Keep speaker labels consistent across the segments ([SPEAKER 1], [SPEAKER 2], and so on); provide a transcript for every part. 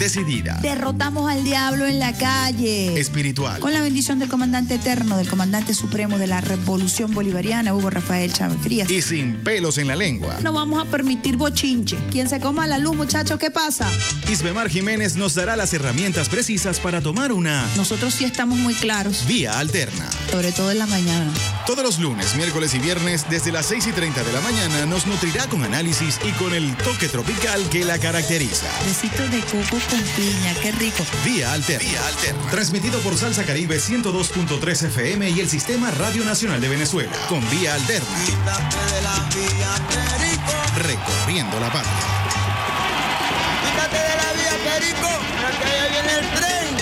[SPEAKER 1] Decidida.
[SPEAKER 2] Derrotamos al diablo en la calle.
[SPEAKER 1] Espiritual.
[SPEAKER 2] Con la bendición del comandante eterno, del comandante supremo de la Revolución Bolivariana, Hugo Rafael Chávez Frías.
[SPEAKER 1] Y sin pelos en la lengua.
[SPEAKER 2] No vamos a permitir bochinche. Quien se coma la luz, muchachos, ¿qué pasa?
[SPEAKER 1] Isbemar Jiménez nos dará las herramientas precisas para tomar una
[SPEAKER 2] Nosotros sí estamos muy claros,
[SPEAKER 1] vía alterna.
[SPEAKER 2] sobre todo en la mañana.
[SPEAKER 1] Todos los lunes, miércoles y viernes, desde las 6 y 30 de la mañana, nos nutrirá con análisis y con el toque tropical que la caracteriza.
[SPEAKER 2] Besitos de coco piña, qué rico.
[SPEAKER 1] Vía Alterna. Vía Alterna. Transmitido por Salsa Caribe 102.3 FM y el Sistema Radio Nacional de Venezuela. Con Vía Alterna. Recorriendo la patria.
[SPEAKER 3] Quítate de la vía, Perico, viene el tren,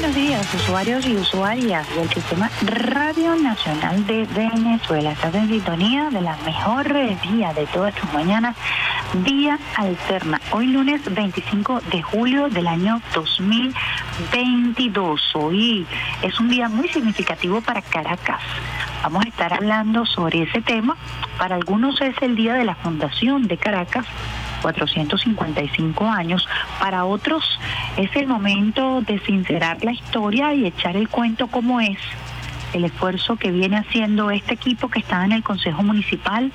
[SPEAKER 4] buenos días, usuarios y usuarias del Sistema Radio Nacional de Venezuela. Estás en sintonía de la mejor vía de todas tus mañanas, Vía Alterna. Hoy lunes 25 de julio del año 2022. Hoy es un día muy significativo para Caracas. Vamos a estar hablando sobre ese tema. Para algunos es el día de la fundación de Caracas, 455 años. Para otros es el momento de sincerar la historia y echar el cuento como es. El esfuerzo que viene haciendo este equipo que está en el Consejo Municipal,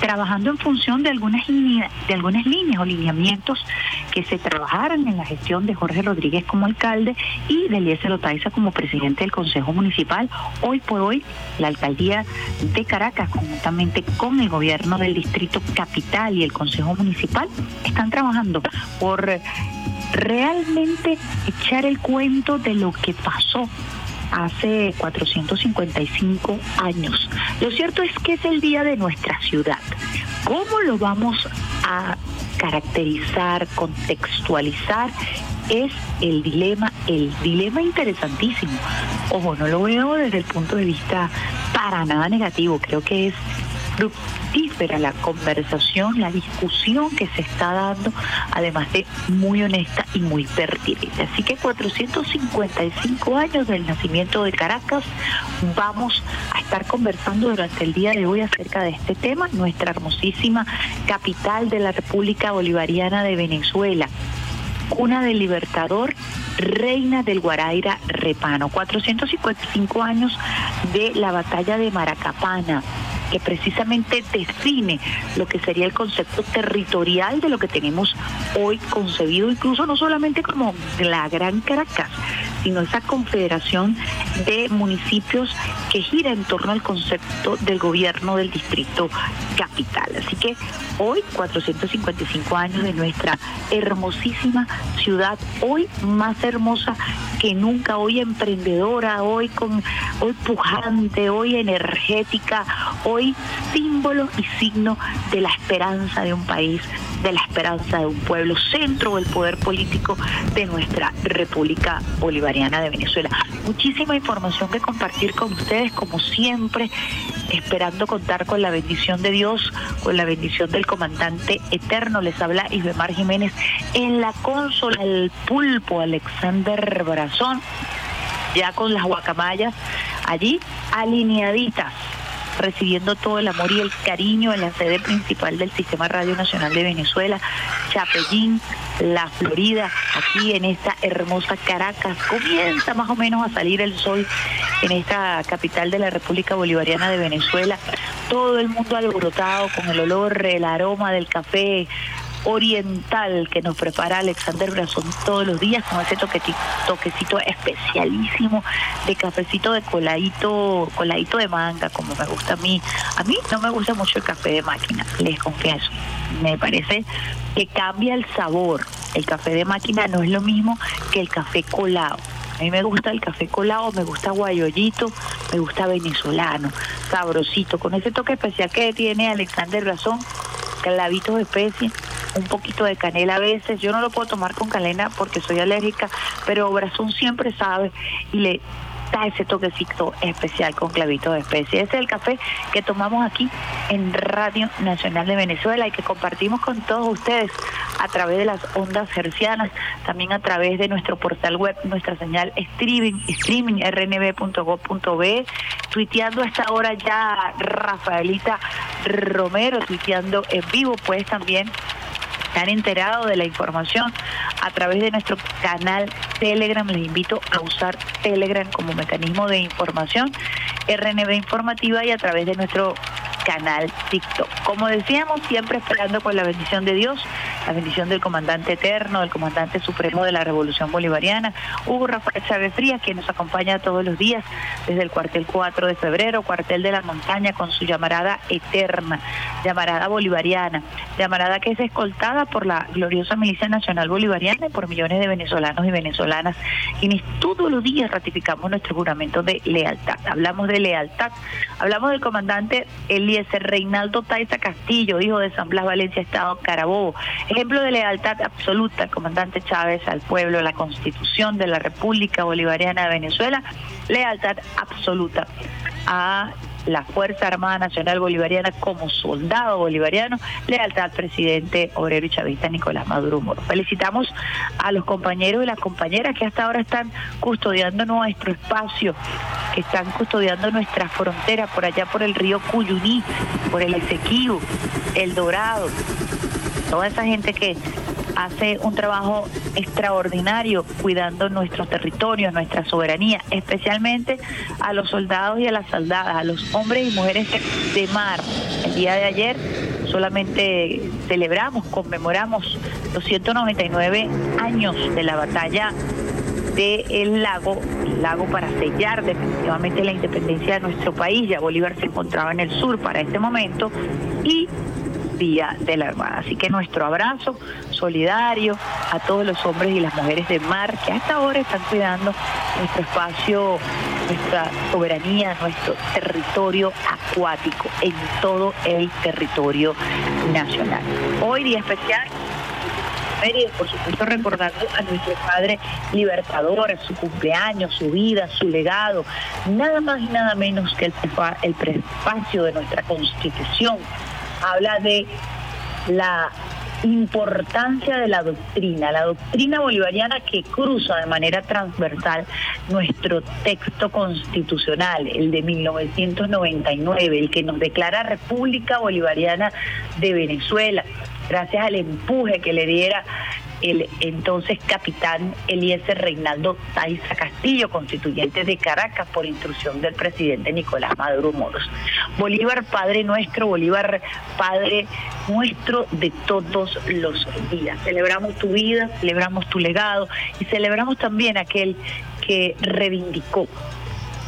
[SPEAKER 4] trabajando en función de algunas, líneas, de algunas líneas o lineamientos que se trabajaron en la gestión de Jorge Rodríguez como alcalde y de Eliezer Otaiza como presidente del Consejo Municipal. Hoy por hoy, la alcaldía de Caracas, conjuntamente con el gobierno del Distrito Capital y el Consejo Municipal, están trabajando por realmente echar el cuento de lo que pasó hace 455 años. Lo cierto es que es el día de nuestra ciudad. ¿Cómo lo vamos a caracterizar, contextualizar? Es el dilema, el dilema interesantísimo. Ojo, no lo veo desde el punto de vista para nada negativo, creo que es fructífera la conversación, la discusión que se está dando, además de muy honesta y muy pertinente. Así que 455 años del nacimiento de Caracas, vamos a estar conversando durante el día de hoy acerca de este tema, nuestra hermosísima capital de la República Bolivariana de Venezuela cuna del Libertador, reina del Guaraira Repano. 455 años de la batalla de Maracapana que precisamente define lo que sería el concepto territorial de lo que tenemos hoy concebido, incluso no solamente como la Gran Caracas, sino esa confederación de municipios que gira en torno al concepto del gobierno del distrito capital. Así que hoy, 455 años de nuestra hermosísima ciudad, hoy más hermosa que nunca, hoy emprendedora, hoy con hoy pujante, hoy energética, hoy símbolo y signo de la esperanza de un país, de la esperanza de un pueblo, centro del poder político de nuestra República Bolivariana de Venezuela. Muchísima información que compartir con ustedes, como siempre, esperando contar con la bendición de Dios, con la bendición del comandante eterno. Les habla Isbemar Jiménez en la consola, el pulpo Alexander Brazón, ya con las guacamayas allí alineaditas recibiendo todo el amor y el cariño en la sede principal del Sistema Radio Nacional de Venezuela, Chapellín, La Florida, aquí en esta hermosa Caracas. Comienza más o menos a salir el sol en esta capital de la República Bolivariana de Venezuela. Todo el mundo alborotado con el olor, el aroma del café, oriental que nos prepara Alexander Brazón todos los días con ese toquecito, especialísimo de cafecito de coladito, coladito de manga, como me gusta a mí. A mí no me gusta mucho el café de máquina, les confieso. Me parece que cambia el sabor. El café de máquina no es lo mismo que el café colado. A mí me gusta el café colado, me gusta guayollito, me gusta venezolano, sabrosito, con ese toque especial que tiene Alexander Brazón, clavitos de especie, un poquito de canela a veces. Yo no lo puedo tomar con canela porque soy alérgica, pero Brazón siempre sabe y le da ese toquecito especial con clavito de especie. Ese es el café que tomamos aquí en Radio Nacional de Venezuela y que compartimos con todos ustedes a través de las ondas hercianas, también a través de nuestro portal web, nuestra señal streaming, streaming rnb.gov.be, tuiteando a esta hora ya Rafaelita Romero, tuiteando en vivo, pues también han enterado de la información a través de nuestro canal Telegram. Les invito a usar Telegram como mecanismo de información, RNB informativa y a través de nuestro canal TikTok. Como decíamos, siempre esperando con la bendición de Dios la bendición del comandante eterno, del comandante supremo de la Revolución Bolivariana, Hugo Rafael Chávez Frías, que nos acompaña todos los días desde el cuartel 4 de febrero, cuartel de la montaña, con su llamarada eterna, llamarada bolivariana, llamarada que es escoltada por la gloriosa Milicia Nacional Bolivariana y por millones de venezolanos y venezolanas, quienes todos los días ratificamos nuestro juramento de lealtad. Hablamos de lealtad, hablamos del comandante Eliezer Reinaldo Taiza Castillo, hijo de San Blas Valencia, Estado Carabobo, Ejemplo de lealtad absoluta, comandante Chávez, al pueblo, la constitución de la República Bolivariana de Venezuela, lealtad absoluta a la Fuerza Armada Nacional Bolivariana como soldado bolivariano, lealtad al presidente obrero y chavista Nicolás Maduro Moro. Felicitamos a los compañeros y las compañeras que hasta ahora están custodiando nuestro espacio, que están custodiando nuestras fronteras por allá por el río Cuyuní, por el Esequibo, el Dorado, toda esa gente que hace un trabajo extraordinario cuidando nuestros territorios, nuestra soberanía, especialmente a los soldados y a las soldadas, a los hombres y mujeres de mar. El día de ayer solamente celebramos, conmemoramos los 199 años de la batalla del lago, el lago para sellar definitivamente la independencia de nuestro país. Ya Bolívar se encontraba en el sur para este momento y De la Armada. Así que nuestro abrazo solidario a todos los hombres y las mujeres de mar que hasta ahora están cuidando nuestro espacio, nuestra soberanía, nuestro territorio acuático en todo el territorio nacional. Hoy día especial por supuesto recordando a nuestro padre libertador, su cumpleaños, su vida, su legado, nada más y nada menos que el, el prefacio de nuestra constitución, habla de la importancia de la doctrina, la doctrina bolivariana que cruza de manera transversal nuestro texto constitucional, el de 1999, el que nos declara República Bolivariana de Venezuela, gracias al empuje que le diera el entonces capitán Eliezer Reinaldo Taiza Castillo, constituyente de Caracas, por instrucción del presidente Nicolás Maduro Moros. Bolívar, Padre nuestro, Bolívar, Padre nuestro de todos los días. Celebramos tu vida, celebramos tu legado y celebramos también aquel que reivindicó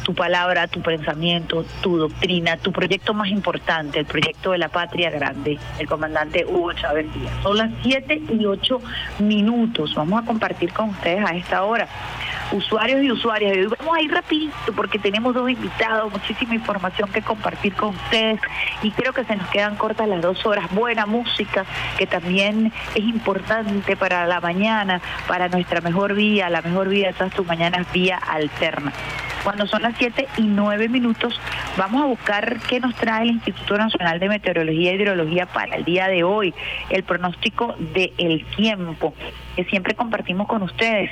[SPEAKER 4] tu palabra, tu pensamiento, tu doctrina, tu proyecto más importante, el proyecto de la patria grande, el comandante Hugo Chávez Díaz. Son las 7 y 8 minutos. Vamos a compartir con ustedes a esta hora usuarios y usuarias. Y vamos a ir rapidito porque tenemos dos invitados, muchísima información que compartir con ustedes y creo que se nos quedan cortas las dos horas. Buena música que también es importante para la mañana, para nuestra mejor vía, la mejor vía de todas tus mañanas, vía alterna. Cuando son las 7 y 9 minutos, vamos a buscar qué nos trae el Instituto Nacional de Meteorología e Hidrología para el día de hoy, el pronóstico del tiempo, que siempre compartimos con ustedes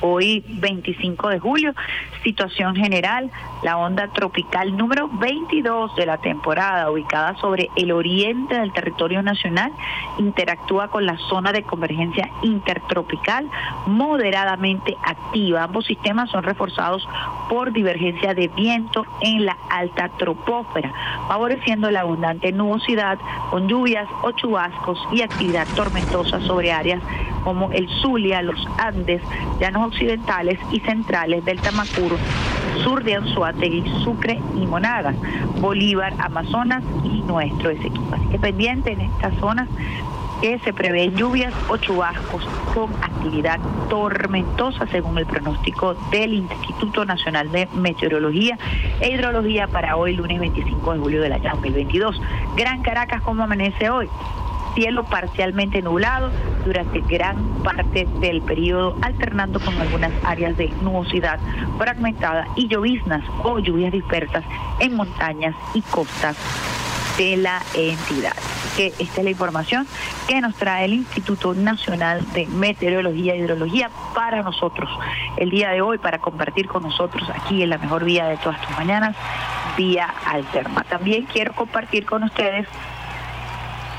[SPEAKER 4] hoy 25 de julio. Situación general, la onda tropical número 22 de la temporada, ubicada sobre el oriente del territorio nacional, interactúa con la zona de convergencia intertropical moderadamente activa. Ambos sistemas son reforzados por divergencia de viento en la alta tropósfera, favoreciendo la abundante nubosidad con lluvias o chubascos y actividad tormentosa sobre áreas como el Zulia, los Andes, llanos occidentales y centrales del Tamacuro, sur de Anzuategui, Sucre y Monagas, Bolívar, Amazonas y nuestro Esequibo. Así que pendiente en estas zonas que se prevén lluvias o chubascos con actividad tormentosa según el pronóstico del Instituto Nacional de Meteorología e Hidrología para hoy lunes 25 de julio del año 2022. Gran Caracas, ¿cómo amanece hoy? Cielo parcialmente nublado durante gran parte del periodo, alternando con algunas áreas de nubosidad fragmentada y lloviznas o lluvias dispersas en montañas y costas de la entidad. Que esta es la información que nos trae el Instituto Nacional de Meteorología e Hidrología para nosotros el día de hoy, para compartir con nosotros aquí en la mejor vía de todas tus mañanas, vía alterna. También quiero compartir con ustedes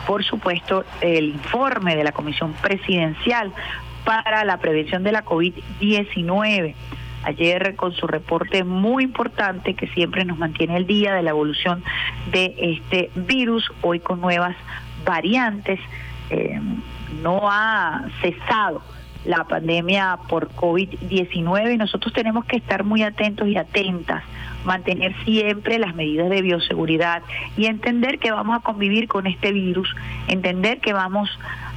[SPEAKER 4] por supuesto, el informe de la Comisión Presidencial para la Prevención de la COVID-19 ayer con su reporte muy importante que siempre nos mantiene el día de la evolución de este virus, hoy con nuevas variantes. Eh, no ha cesado la pandemia por COVID-19 y nosotros tenemos que estar muy atentos y atentas, mantener siempre las medidas de bioseguridad y entender que vamos a convivir con este virus, entender que vamos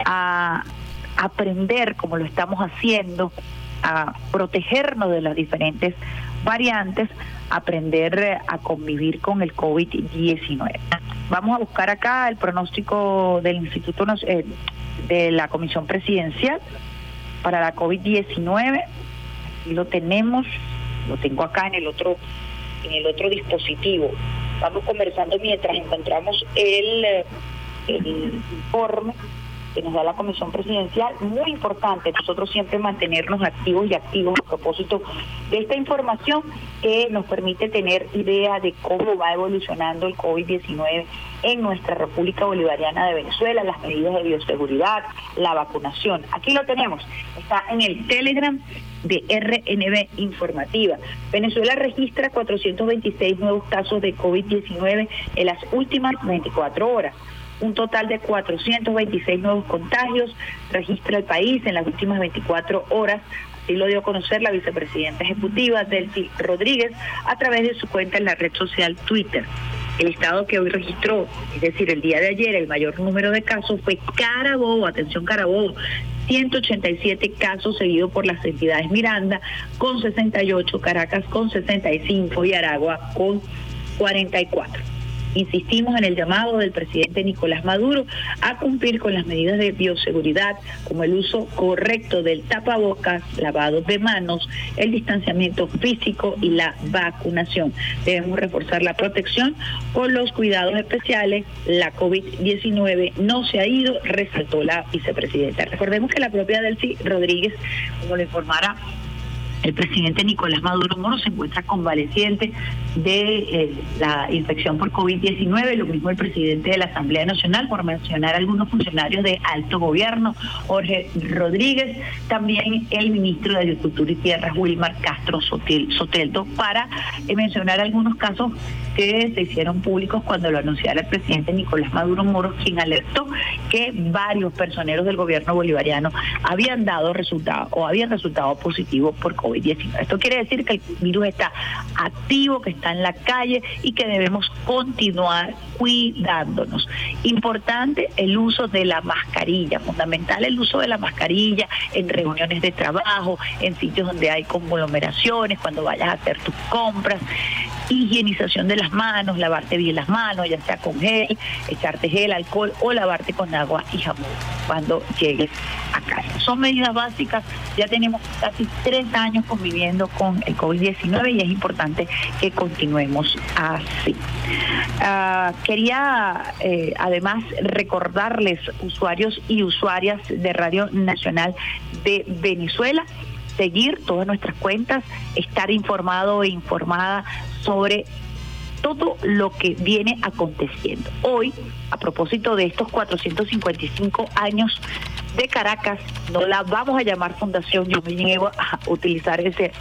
[SPEAKER 4] a aprender como lo estamos haciendo a protegernos de las diferentes variantes, aprender a convivir con el COVID-19. Vamos a buscar acá el pronóstico del Instituto eh, de la Comisión Presidencial para la COVID-19. Aquí lo tenemos, lo tengo acá en el otro en el otro dispositivo. Vamos conversando mientras encontramos el, el informe que nos da la Comisión Presidencial, muy importante nosotros siempre mantenernos activos y activos a propósito de esta información que nos permite tener idea de cómo va evolucionando el COVID-19 en nuestra República Bolivariana de Venezuela, las medidas de bioseguridad, la vacunación. Aquí lo tenemos, está en el Telegram de RNB Informativa. Venezuela registra 426 nuevos casos de COVID-19 en las últimas 24 horas un total de 426 nuevos contagios registra el país en las últimas 24 horas. Así lo dio a conocer la vicepresidenta ejecutiva Delcy Rodríguez a través de su cuenta en la red social Twitter. El estado que hoy registró, es decir, el día de ayer, el mayor número de casos fue Carabobo, atención Carabobo, 187 casos seguido por las entidades Miranda con 68, Caracas con 65 y Aragua con 44. Insistimos en el llamado del presidente Nicolás Maduro a cumplir con las medidas de bioseguridad, como el uso correcto del tapabocas, lavado de manos, el distanciamiento físico y la vacunación. Debemos reforzar la protección con los cuidados especiales. La COVID-19 no se ha ido, resaltó la vicepresidenta. Recordemos que la propia Delcy Rodríguez, como lo informará el presidente Nicolás Maduro Moro se encuentra convaleciente de eh, la infección por COVID-19, lo mismo el presidente de la Asamblea Nacional, por mencionar algunos funcionarios de alto gobierno, Jorge Rodríguez, también el ministro de Agricultura y Tierras, Wilmar Castro Soteldo, para eh, mencionar algunos casos que se hicieron públicos cuando lo anunciara el presidente Nicolás Maduro Moro, quien alertó que varios personeros del gobierno bolivariano habían dado resultado o habían resultado positivos por COVID-19. Esto quiere decir que el virus está activo, que está en la calle y que debemos continuar cuidándonos. Importante el uso de la mascarilla, fundamental el uso de la mascarilla en reuniones de trabajo, en sitios donde hay conglomeraciones, cuando vayas a hacer tus compras higienización de las manos, lavarte bien las manos, ya sea con gel, echarte gel, alcohol o lavarte con agua y jabón cuando llegues a casa. Son medidas básicas, ya tenemos casi tres años conviviendo con el COVID-19 y es importante que continuemos así. Ah, quería eh, además recordarles, usuarios y usuarias de Radio Nacional de Venezuela, seguir todas nuestras cuentas, estar informado e informada sobre todo lo que viene aconteciendo. Hoy, a propósito de estos 455 años de Caracas, no la vamos a llamar fundación, yo me llevo a utilizar ese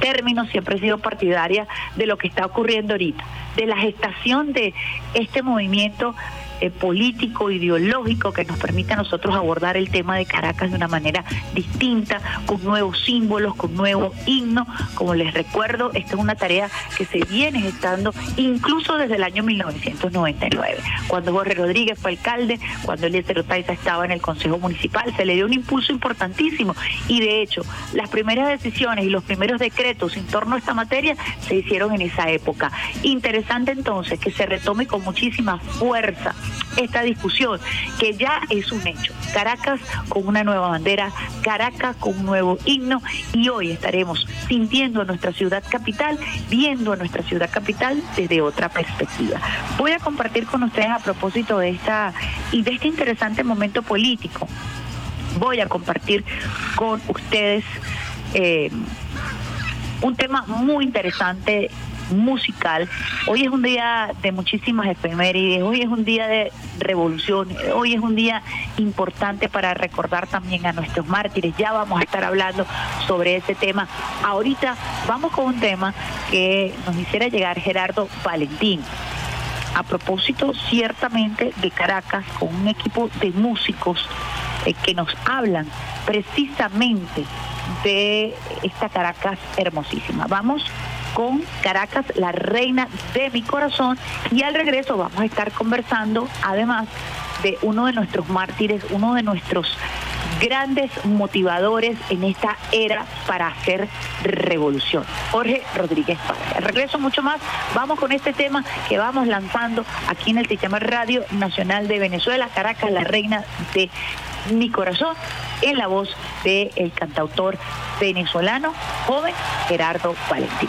[SPEAKER 4] término, siempre he sido partidaria de lo que está ocurriendo ahorita, de la gestación de este movimiento eh, político, ideológico que nos permite a nosotros abordar el tema de Caracas de una manera distinta, con nuevos símbolos, con nuevos himnos. Como les recuerdo, esta es una tarea que se viene gestando incluso desde el año 1999, cuando Jorge Rodríguez fue alcalde, cuando Eliezer Otaiza estaba en el Consejo Municipal, se le dio un impulso importantísimo y de hecho las primeras decisiones y los primeros decretos en torno a esta materia se hicieron en esa época. Interesante entonces que se retome con muchísima fuerza esta discusión, que ya es un hecho. Caracas con una nueva bandera, Caracas con un nuevo himno y hoy estaremos sintiendo a nuestra ciudad capital, viendo a nuestra ciudad capital desde otra perspectiva. Voy a compartir con ustedes a propósito de esta y de este interesante momento político. Voy a compartir con ustedes eh, un tema muy interesante musical. Hoy es un día de muchísimas efemérides, hoy es un día de revolución, hoy es un día importante para recordar también a nuestros mártires. Ya vamos a estar hablando sobre ese tema. Ahorita vamos con un tema que nos hiciera llegar Gerardo Valentín. A propósito, ciertamente, de Caracas, con un equipo de músicos eh, que nos hablan precisamente de esta Caracas hermosísima. Vamos con Caracas, la reina de mi corazón. Y al regreso vamos a estar conversando, además de uno de nuestros mártires, uno de nuestros grandes motivadores en esta era para hacer revolución. Jorge Rodríguez Padre. Al regreso mucho más, vamos con este tema que vamos lanzando aquí en el Sistema Radio Nacional de Venezuela, Caracas, la reina de mi corazón, en la voz del el cantautor venezolano joven Gerardo Valentín.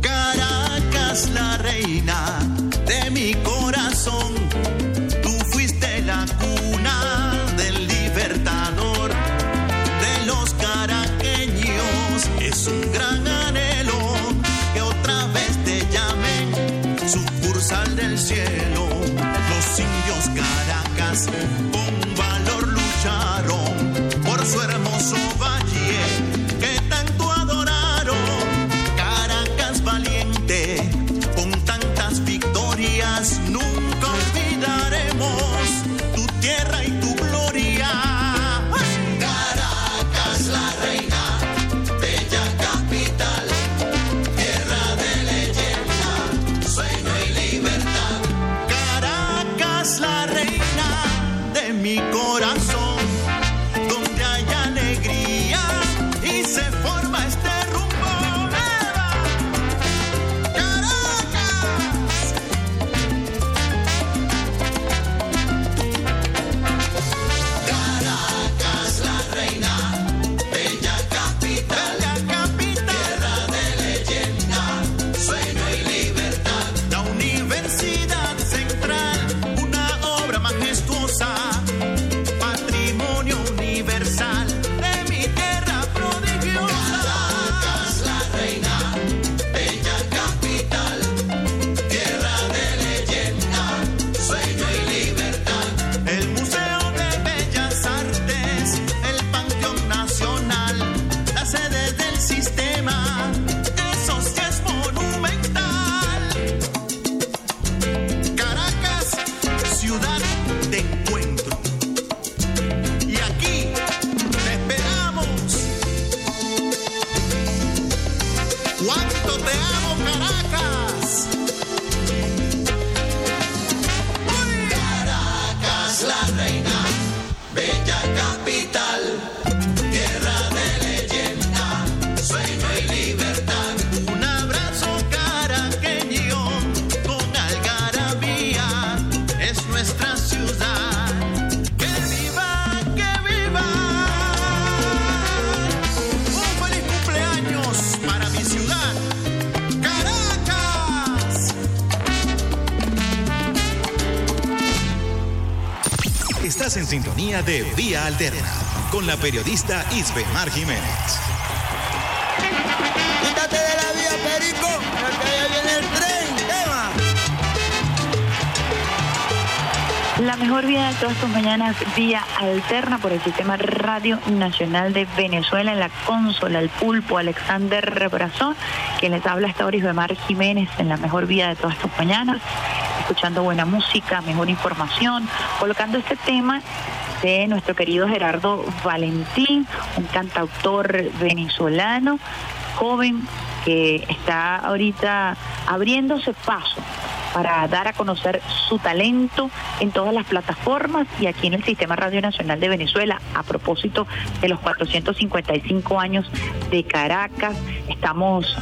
[SPEAKER 5] Caracas, la reina de mi corazón, sucursal del cielo. Los indios Caracas con valor lucharon por su hermoso valle que tanto adoraron. Caracas valiente, con tantas victorias, nunca olvidaremos tu tierra mi corazón,
[SPEAKER 1] sintonía de Vía Alterna con la periodista Isbe Mar Jiménez.
[SPEAKER 3] Quítate de la vía, Perico, porque allá viene el tren. Tema.
[SPEAKER 4] La mejor vida de todas tus mañanas, vía alterna por el Sistema Radio Nacional de Venezuela, en la consola, el pulpo, Alexander Brazón, que les habla esta hora de Mar Jiménez en la mejor vida de todas tus mañanas, escuchando buena música, mejor información, colocando este tema de nuestro querido Gerardo Valentín, un cantautor venezolano, joven que está ahorita abriéndose paso para dar a conocer su talento en todas las plataformas y aquí en el Sistema Radio Nacional de Venezuela. A propósito de los 455 años de Caracas, estamos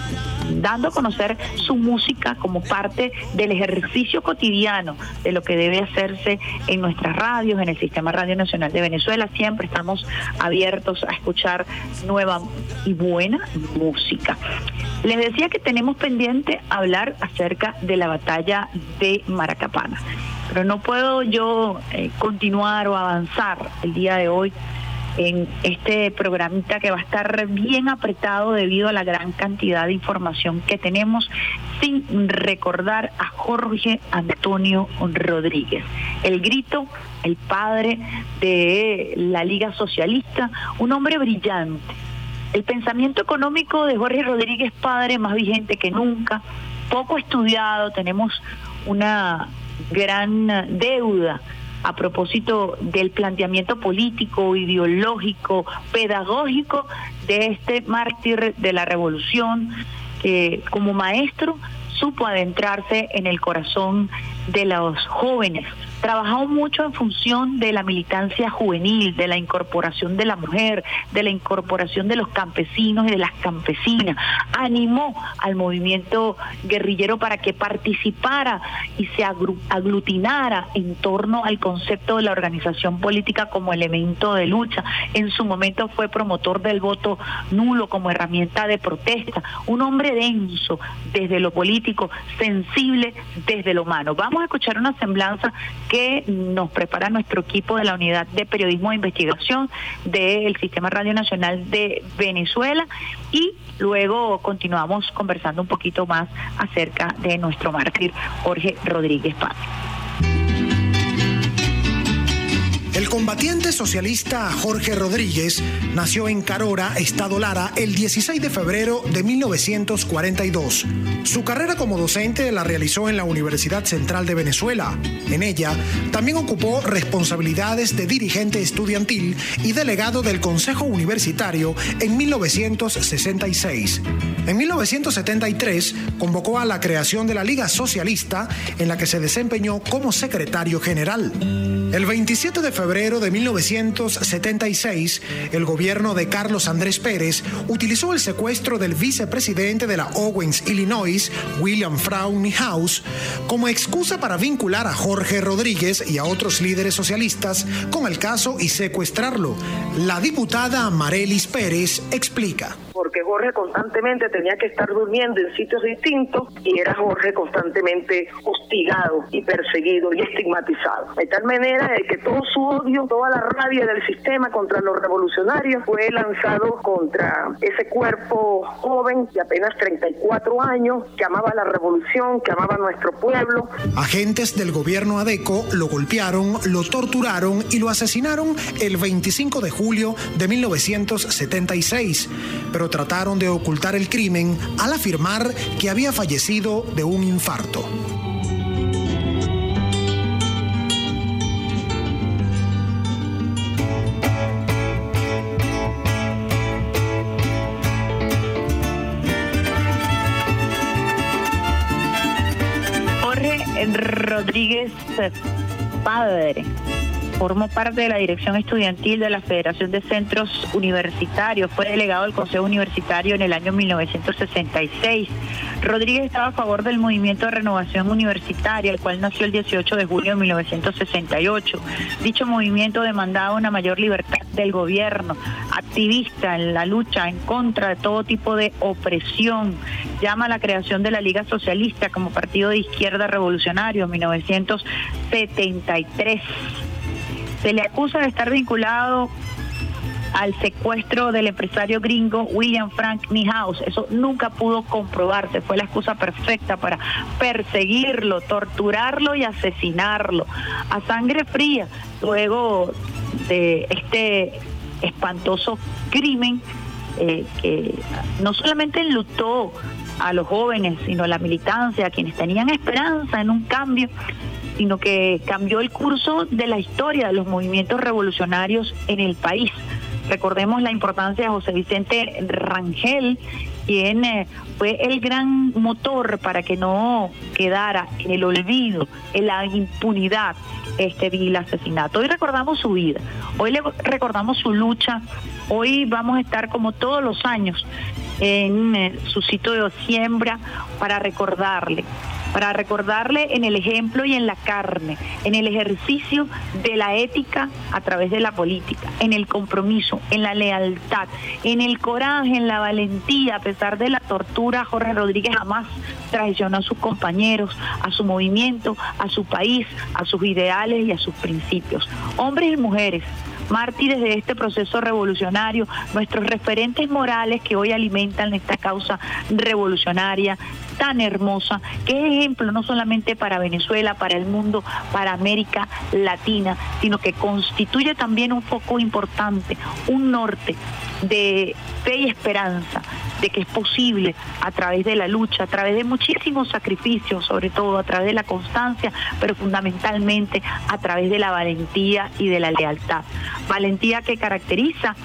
[SPEAKER 4] dando a conocer su música como parte del ejercicio cotidiano de lo que debe hacerse en nuestras radios, en el Sistema Radio Nacional de Venezuela. Siempre estamos abiertos a escuchar nueva y buena música. Les decía que tenemos pendiente hablar acerca de la batalla de Maracapana, pero no puedo yo eh, continuar o avanzar el día de hoy en este programita que va a estar bien apretado debido a la gran cantidad de información que tenemos, sin recordar a Jorge Antonio Rodríguez, el grito, el padre de la Liga Socialista, un hombre brillante. El pensamiento económico de Jorge Rodríguez Padre más vigente que nunca, poco estudiado, tenemos una gran deuda a propósito del planteamiento político, ideológico, pedagógico de este mártir de la revolución, que como maestro supo adentrarse en el corazón de los jóvenes trabajó mucho en función de la militancia juvenil, de la incorporación de la mujer, de la incorporación de los campesinos y de las campesinas. Animó al movimiento guerrillero para que participara y se aglutinara en torno al concepto de la organización política como elemento de lucha. En su momento fue promotor del voto nulo como herramienta de protesta. Un hombre denso desde lo político, sensible desde lo humano. Vamos a escuchar una semblanza que nos prepara nuestro equipo de la Unidad de Periodismo e Investigación del Sistema Radio Nacional de Venezuela y luego continuamos conversando un poquito más acerca de nuestro mártir Jorge Rodríguez Paz.
[SPEAKER 6] El combatiente socialista Jorge Rodríguez nació en Carora, Estado Lara, el 16 de febrero de 1942. Su carrera como docente la realizó en la Universidad Central de Venezuela. En ella también ocupó responsabilidades de dirigente estudiantil y delegado del Consejo Universitario en 1966. En 1973 convocó a la creación de la Liga Socialista en la que se desempeñó como secretario general. El 27 de febrero de 1976, el gobierno de Carlos Andrés Pérez utilizó el secuestro del vicepresidente de la Owens, Illinois, William Frowne House, como excusa para vincular a Jorge Rodríguez y a otros líderes socialistas con el caso y secuestrarlo. La diputada Marelis Pérez explica
[SPEAKER 7] porque Jorge constantemente tenía que estar durmiendo en sitios distintos y era Jorge constantemente hostigado y perseguido y estigmatizado. De tal manera que todo su odio, toda la rabia del sistema contra los revolucionarios fue lanzado contra ese cuerpo joven de apenas 34 años que amaba la revolución, que amaba nuestro pueblo.
[SPEAKER 6] Agentes del gobierno ADECO lo golpearon, lo torturaron y lo asesinaron el 25 de julio de 1976. Pero trataron de ocultar el crimen al afirmar que había fallecido de un infarto.
[SPEAKER 4] Jorge Rodríguez, padre formó parte de la dirección estudiantil de la Federación de Centros Universitarios, fue delegado del Consejo Universitario en el año 1966. Rodríguez estaba a favor del movimiento de renovación universitaria, el cual nació el 18 de julio de 1968. Dicho movimiento demandaba una mayor libertad del gobierno, activista en la lucha en contra de todo tipo de opresión. Llama a la creación de la Liga Socialista como partido de izquierda revolucionario en 1973. Se le acusa de estar vinculado al secuestro del empresario gringo William Frank Niehaus. Eso nunca pudo comprobarse, fue la excusa perfecta para perseguirlo, torturarlo y asesinarlo a sangre fría luego de este espantoso crimen eh, que no solamente enlutó a los jóvenes, sino a la militancia, a quienes tenían esperanza en un cambio sino que cambió el curso de la historia de los movimientos revolucionarios en el país. Recordemos la importancia de José Vicente Rangel quien eh, fue el gran motor para que no quedara en el olvido, en la impunidad este vil asesinato. Hoy recordamos su vida, hoy le recordamos su lucha, hoy vamos a estar como todos los años en eh, su sitio de siembra para recordarle para recordarle en el ejemplo y en la carne, en el ejercicio de la ética a través de la política, en el compromiso, en la lealtad, en el coraje, en la valentía, a pesar de la tortura, Jorge Rodríguez jamás traicionó a sus compañeros, a su movimiento, a su país, a sus ideales y a sus principios. Hombres y mujeres, mártires de este proceso revolucionario, nuestros referentes morales que hoy alimentan esta causa revolucionaria tan hermosa, que es ejemplo no solamente para Venezuela, para el mundo, para América Latina, sino que constituye también un foco importante, un norte de fe y esperanza de que es posible a través de la lucha, a través de muchísimos sacrificios, sobre todo a través de la constancia, pero fundamentalmente a través de la valentía y de la lealtad. Valentía que caracteriza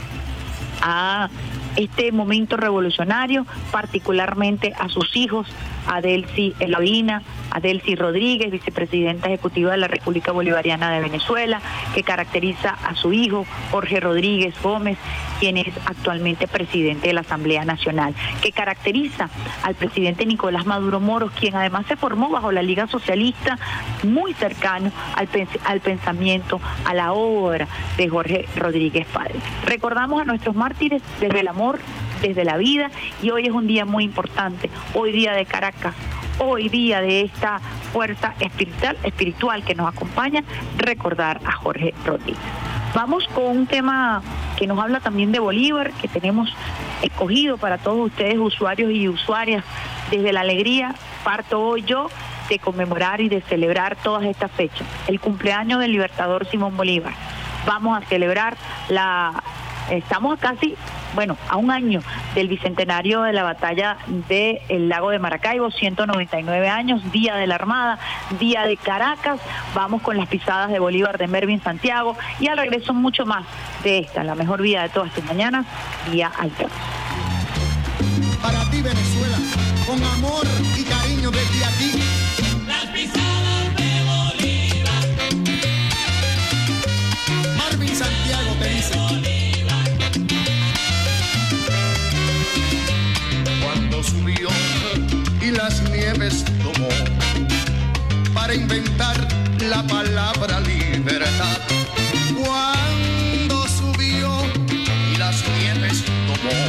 [SPEAKER 4] a este momento revolucionario, particularmente a sus hijos, a Delcy Eloína, a Rodríguez, vicepresidenta ejecutiva de la República Bolivariana de Venezuela, que caracteriza a su hijo Jorge Rodríguez Gómez, quien es actualmente presidente de la Asamblea Nacional, que caracteriza al presidente Nicolás Maduro Moros, quien además se formó bajo la Liga Socialista, muy cercano al, al pensamiento, a la obra de Jorge Rodríguez Padre. Recordamos a nuestros mártires desde el amor, desde la vida, y hoy es un día muy importante, hoy día de Hoy día de esta fuerza espiritual, espiritual que nos acompaña, recordar a Jorge Rodríguez. Vamos con un tema que nos habla también de Bolívar, que tenemos escogido para todos ustedes, usuarios y usuarias, desde la alegría, parto hoy yo de conmemorar y de celebrar todas estas fechas. El cumpleaños del libertador Simón Bolívar. Vamos a celebrar la... Estamos casi bueno, a un año del bicentenario de la batalla del lago de Maracaibo, 199 años, Día de la Armada, Día de Caracas, vamos con las pisadas de Bolívar de Mervin Santiago y al regreso mucho más de esta, la mejor vida de todas tus mañanas, Día Alto.
[SPEAKER 8] Para ti Venezuela, con amor y cariño desde aquí. Subió y las nieves tomó para inventar la palabra libertad. Cuando subió y las nieves tomó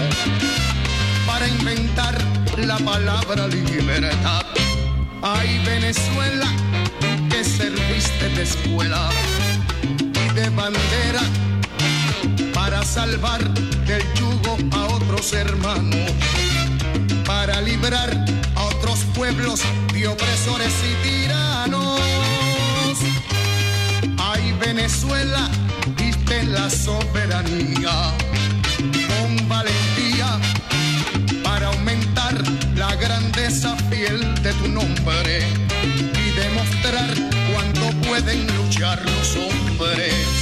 [SPEAKER 8] para inventar la palabra libertad. Ay Venezuela, que serviste de escuela y de bandera para salvar del yugo a otros hermanos para librar a otros pueblos de opresores y tiranos. Ay, Venezuela, viste la soberanía con valentía para aumentar la grandeza fiel de tu nombre y demostrar cuánto pueden luchar los hombres.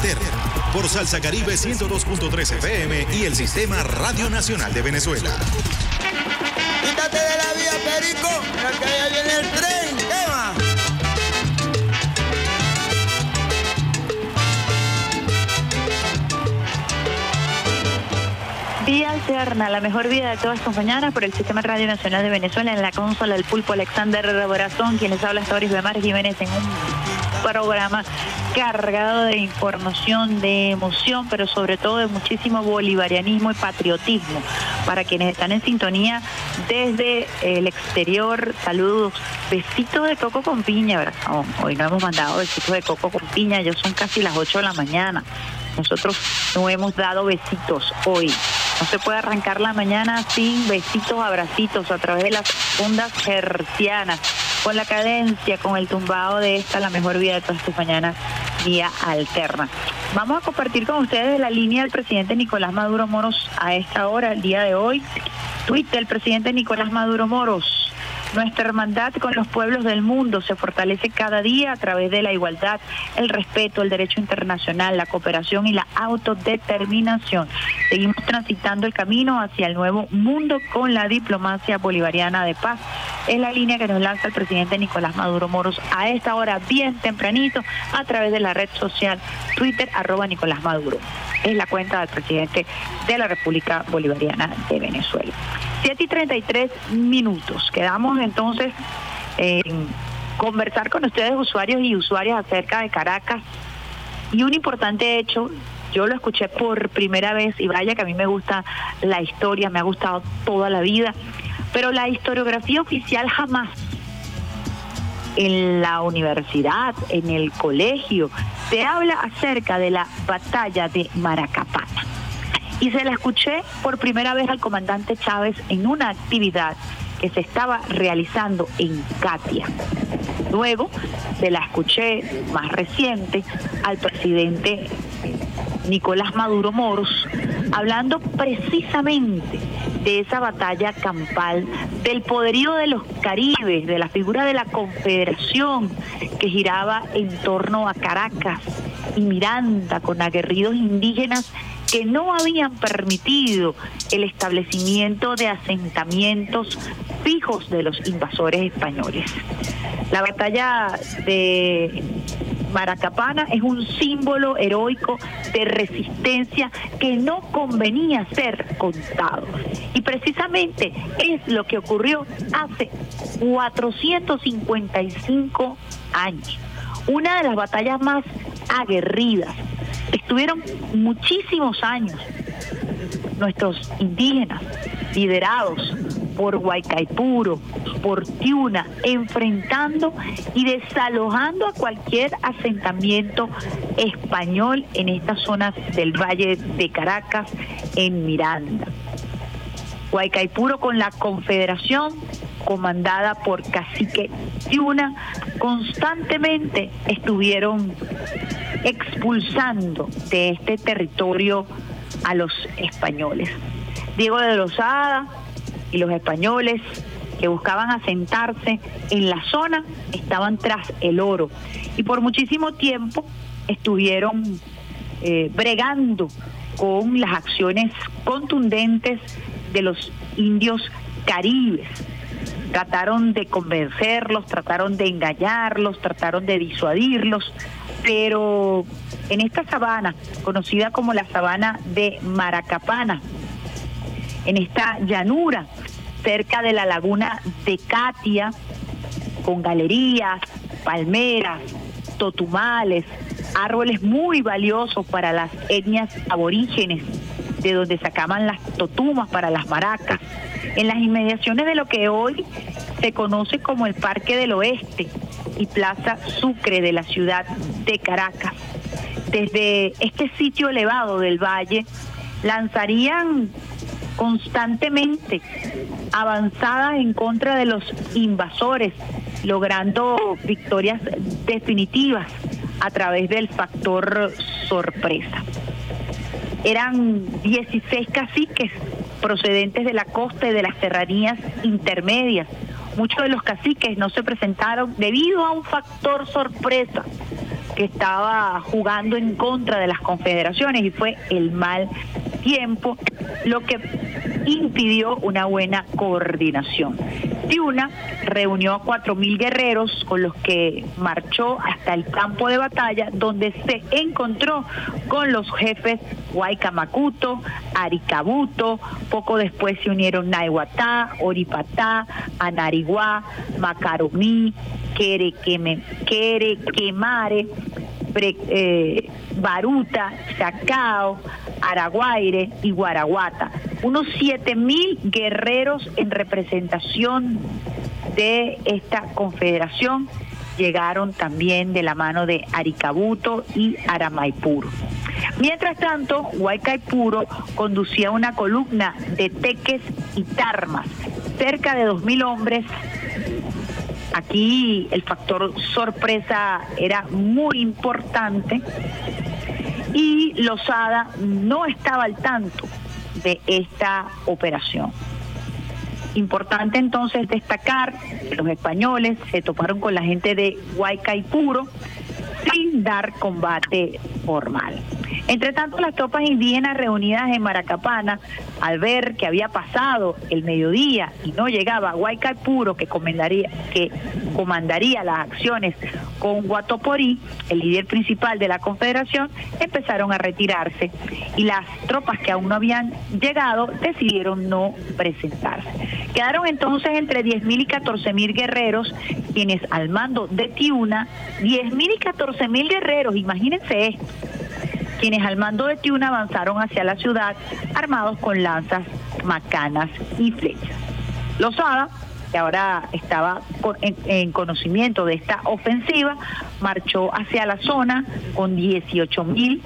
[SPEAKER 1] Alterna por Salsa Caribe 102.3 FM y el Sistema Radio Nacional de Venezuela.
[SPEAKER 3] Quítate de la vía, Perico. Que allá viene el tren. ¿Qué va?
[SPEAKER 4] Vía Alterna, la mejor vida de todas tus mañanas por el Sistema Radio Nacional de Venezuela en la consola del pulpo Alexander Raborazón, quienes habla Stories de Mar Jiménez en un programa cargado de información, de emoción, pero sobre todo de muchísimo bolivarianismo y patriotismo. Para quienes están en sintonía desde el exterior, saludos, besitos de coco con piña. No, hoy no hemos mandado besitos de coco con piña, ya son casi las 8 de la mañana. Nosotros no hemos dado besitos hoy. No se puede arrancar la mañana sin besitos, abracitos a través de las ondas hercianas, con la cadencia, con el tumbado de esta, la mejor vida de todas tus mañanas, vía alterna. Vamos a compartir con ustedes la línea del presidente Nicolás Maduro Moros a esta hora, el día de hoy. Tweet del presidente Nicolás Maduro Moros. Nuestra hermandad con los pueblos del mundo se fortalece cada día a través de la igualdad, el respeto, el derecho internacional, la cooperación y la autodeterminación. Seguimos transitando el camino hacia el nuevo mundo con la diplomacia bolivariana de paz. Es la línea que nos lanza el presidente Nicolás Maduro Moros a esta hora, bien tempranito, a través de la red social Twitter, arroba Nicolás Maduro. Es la cuenta del presidente de la República Bolivariana de Venezuela. 7 y 33 minutos. Quedamos entonces en conversar con ustedes, usuarios y usuarias, acerca de Caracas. Y un importante hecho, yo lo escuché por primera vez y vaya que a mí me gusta la historia, me ha gustado toda la vida, pero la historiografía oficial jamás en la universidad, en el colegio, se habla acerca de la batalla de Maracapana. Y se la escuché por primera vez al comandante Chávez en una actividad que se estaba realizando en Katia. Luego se la escuché más reciente al presidente Nicolás Maduro Moros hablando precisamente de esa batalla campal, del poderío de los caribes, de la figura de la confederación que giraba en torno a Caracas y Miranda con aguerridos indígenas que no habían permitido el establecimiento de asentamientos fijos de los invasores españoles. La batalla de Maracapana es un símbolo heroico de resistencia que no convenía ser contado. Y precisamente es lo que ocurrió hace 455 años. Una de las batallas más aguerridas. Estuvieron muchísimos años nuestros indígenas liderados por Huaycaipuro, por Tiuna, enfrentando y desalojando a cualquier asentamiento español en estas zonas del Valle de Caracas, en Miranda. Huaycaipuro con la Confederación, comandada por Cacique Tiuna, constantemente estuvieron expulsando de este territorio a los españoles. Diego de Lozada y los españoles que buscaban asentarse en la zona estaban tras el oro y por muchísimo tiempo estuvieron eh, bregando con las acciones contundentes de los indios caribes. Trataron de convencerlos, trataron de engañarlos, trataron de disuadirlos, pero en esta sabana, conocida como la sabana de Maracapana, en esta llanura cerca de la laguna de Katia, con galerías, palmeras, totumales, árboles muy valiosos para las etnias aborígenes, de donde sacaban las totumas para las maracas, en las inmediaciones de lo que hoy se conoce como el Parque del Oeste y Plaza Sucre de la ciudad de Caracas. Desde este sitio elevado del valle lanzarían constantemente avanzadas en contra de los invasores, logrando victorias definitivas a través del factor sorpresa. Eran 16 caciques procedentes de la costa y de las serranías intermedias. Muchos de los caciques no se presentaron debido a un factor sorpresa que estaba jugando en contra de las confederaciones y fue el mal tiempo, lo que impidió una buena coordinación. Tiuna reunió a 4.000 guerreros con los que marchó hasta el campo de batalla donde se encontró con los jefes Huaycamacuto, Aricabuto, poco después se unieron Naihuatá, Oripatá, Anariguá, Macaromí, Querequeme, Querequemare, Eh, Baruta, Chacao, Araguaire y Guaraguata. Unos 7.000 guerreros en representación de esta confederación llegaron también de la mano de Aricabuto y Aramaipuro. Mientras tanto, Huaycaipuro conducía una columna de teques y tarmas, cerca de 2.000 hombres Aquí el factor sorpresa era muy importante y Lozada no estaba al tanto de esta operación. Importante entonces destacar que los españoles se toparon con la gente de Huaycaipuro sin dar combate formal. Entre tanto, las tropas indígenas reunidas en Maracapana, al ver que había pasado el mediodía y no llegaba Huaycaipuro, que que comandaría las acciones con Guatoporí, el líder principal de la confederación, empezaron a retirarse y las tropas que aún no habían llegado decidieron no presentarse. Quedaron entonces entre 10.000 y 14.000 guerreros, quienes al mando de Tiuna, 10.000 y 14.000 guerreros, imagínense esto, quienes al mando de Tiuna avanzaron hacia la ciudad armados con lanzas, macanas y flechas. Lozada, que ahora estaba en, en conocimiento de esta ofensiva, marchó hacia la zona con 18 mil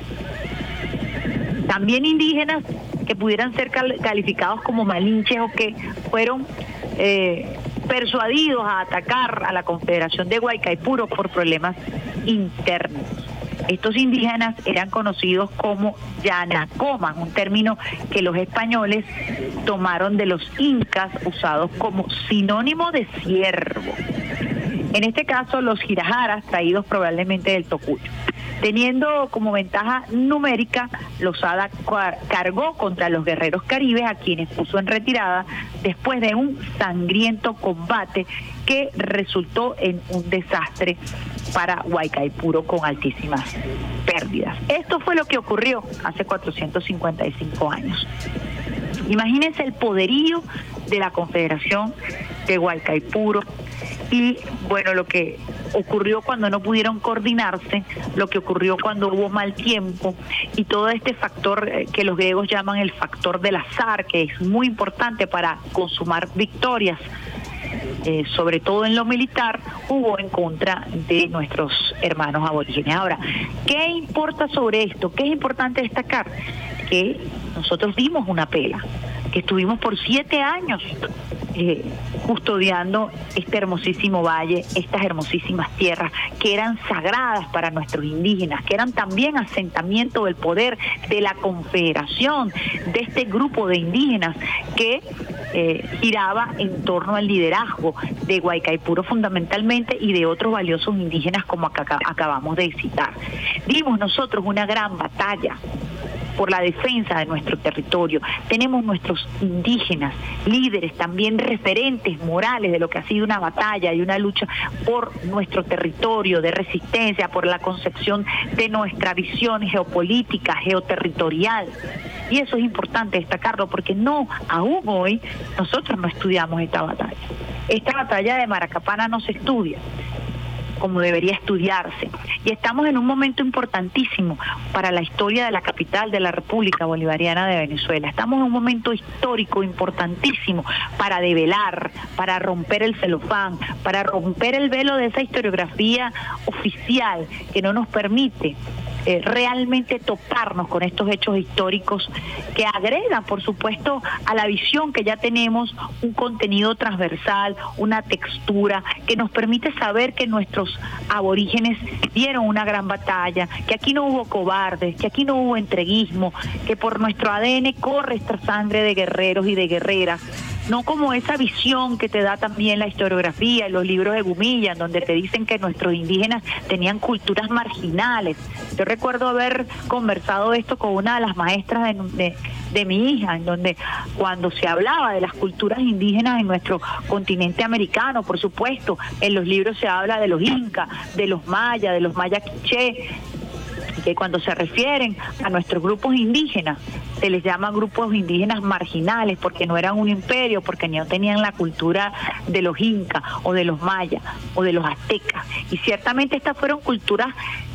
[SPEAKER 4] también indígenas que pudieran ser cal- calificados como malinches o que fueron eh, persuadidos a atacar a la Confederación de Guaycaipuro por problemas internos. Estos indígenas eran conocidos como yanacomas, un término que los españoles tomaron de los incas usados como sinónimo de siervo. En este caso, los girajaras traídos probablemente del Tocuyo. Teniendo como ventaja numérica, Lozada cua- cargó contra los guerreros caribes a quienes puso en retirada después de un sangriento combate que resultó en un desastre para Huaycaipuro con altísimas pérdidas. Esto fue lo que ocurrió hace 455 años. Imagínense el poderío de la Confederación de Huaycaipuro y bueno, lo que ocurrió cuando no pudieron coordinarse, lo que ocurrió cuando hubo mal tiempo y todo este factor eh, que los griegos llaman el factor del azar, que es muy importante para consumar victorias. eh, sobre todo en lo militar, hubo en contra de nuestros hermanos aborígenes. Ahora, ¿qué importa sobre esto? ¿Qué es importante destacar? Que nosotros dimos una pela, que estuvimos por siete años eh, custodiando este hermosísimo valle, estas hermosísimas tierras que eran sagradas para nuestros indígenas, que eran también asentamiento del poder de la confederación, de este grupo de indígenas que eh, giraba en torno al liderazgo de Guaycaipuro fundamentalmente y de otros valiosos indígenas como acá- acabamos de citar. Dimos nosotros una gran batalla por la defensa de nuestro territorio. Tenemos nuestros indígenas, líderes, también referentes morales de lo que ha sido una batalla y una lucha por nuestro territorio de resistencia, por la concepción de nuestra visión geopolítica, geoterritorial. Y eso es importante destacarlo porque no, aún hoy, nosotros no estudiamos esta batalla. Esta batalla de Maracapana no se estudia como debería estudiarse. Y estamos en un momento importantísimo para la historia de la capital de la República Bolivariana de Venezuela. Estamos en un momento histórico importantísimo para develar, para romper el celofán, para romper el velo de esa historiografía oficial que no nos permite eh, realmente toparnos con estos hechos históricos que agregan, por supuesto, a la visión que ya tenemos, un contenido transversal, una textura que nos permite saber que nuestros aborígenes dieron una gran batalla, que aquí no hubo cobardes, que aquí no hubo entreguismo, que por nuestro ADN corre esta sangre de guerreros y de guerreras no como esa visión que te da también la historiografía los libros de Gumilla, donde te dicen que nuestros indígenas tenían culturas marginales. Yo recuerdo haber conversado esto con una de las maestras de, de- mi hija, en donde cuando se hablaba de las culturas indígenas en nuestro continente americano, por supuesto, en los libros se habla de los incas, de los mayas, de los maya quiché, que cuando se refieren a nuestros grupos indígenas, se les llama grupos indígenas marginales porque no eran un imperio, porque no tenían la cultura de los incas o de los mayas o de los aztecas. Y ciertamente estas fueron culturas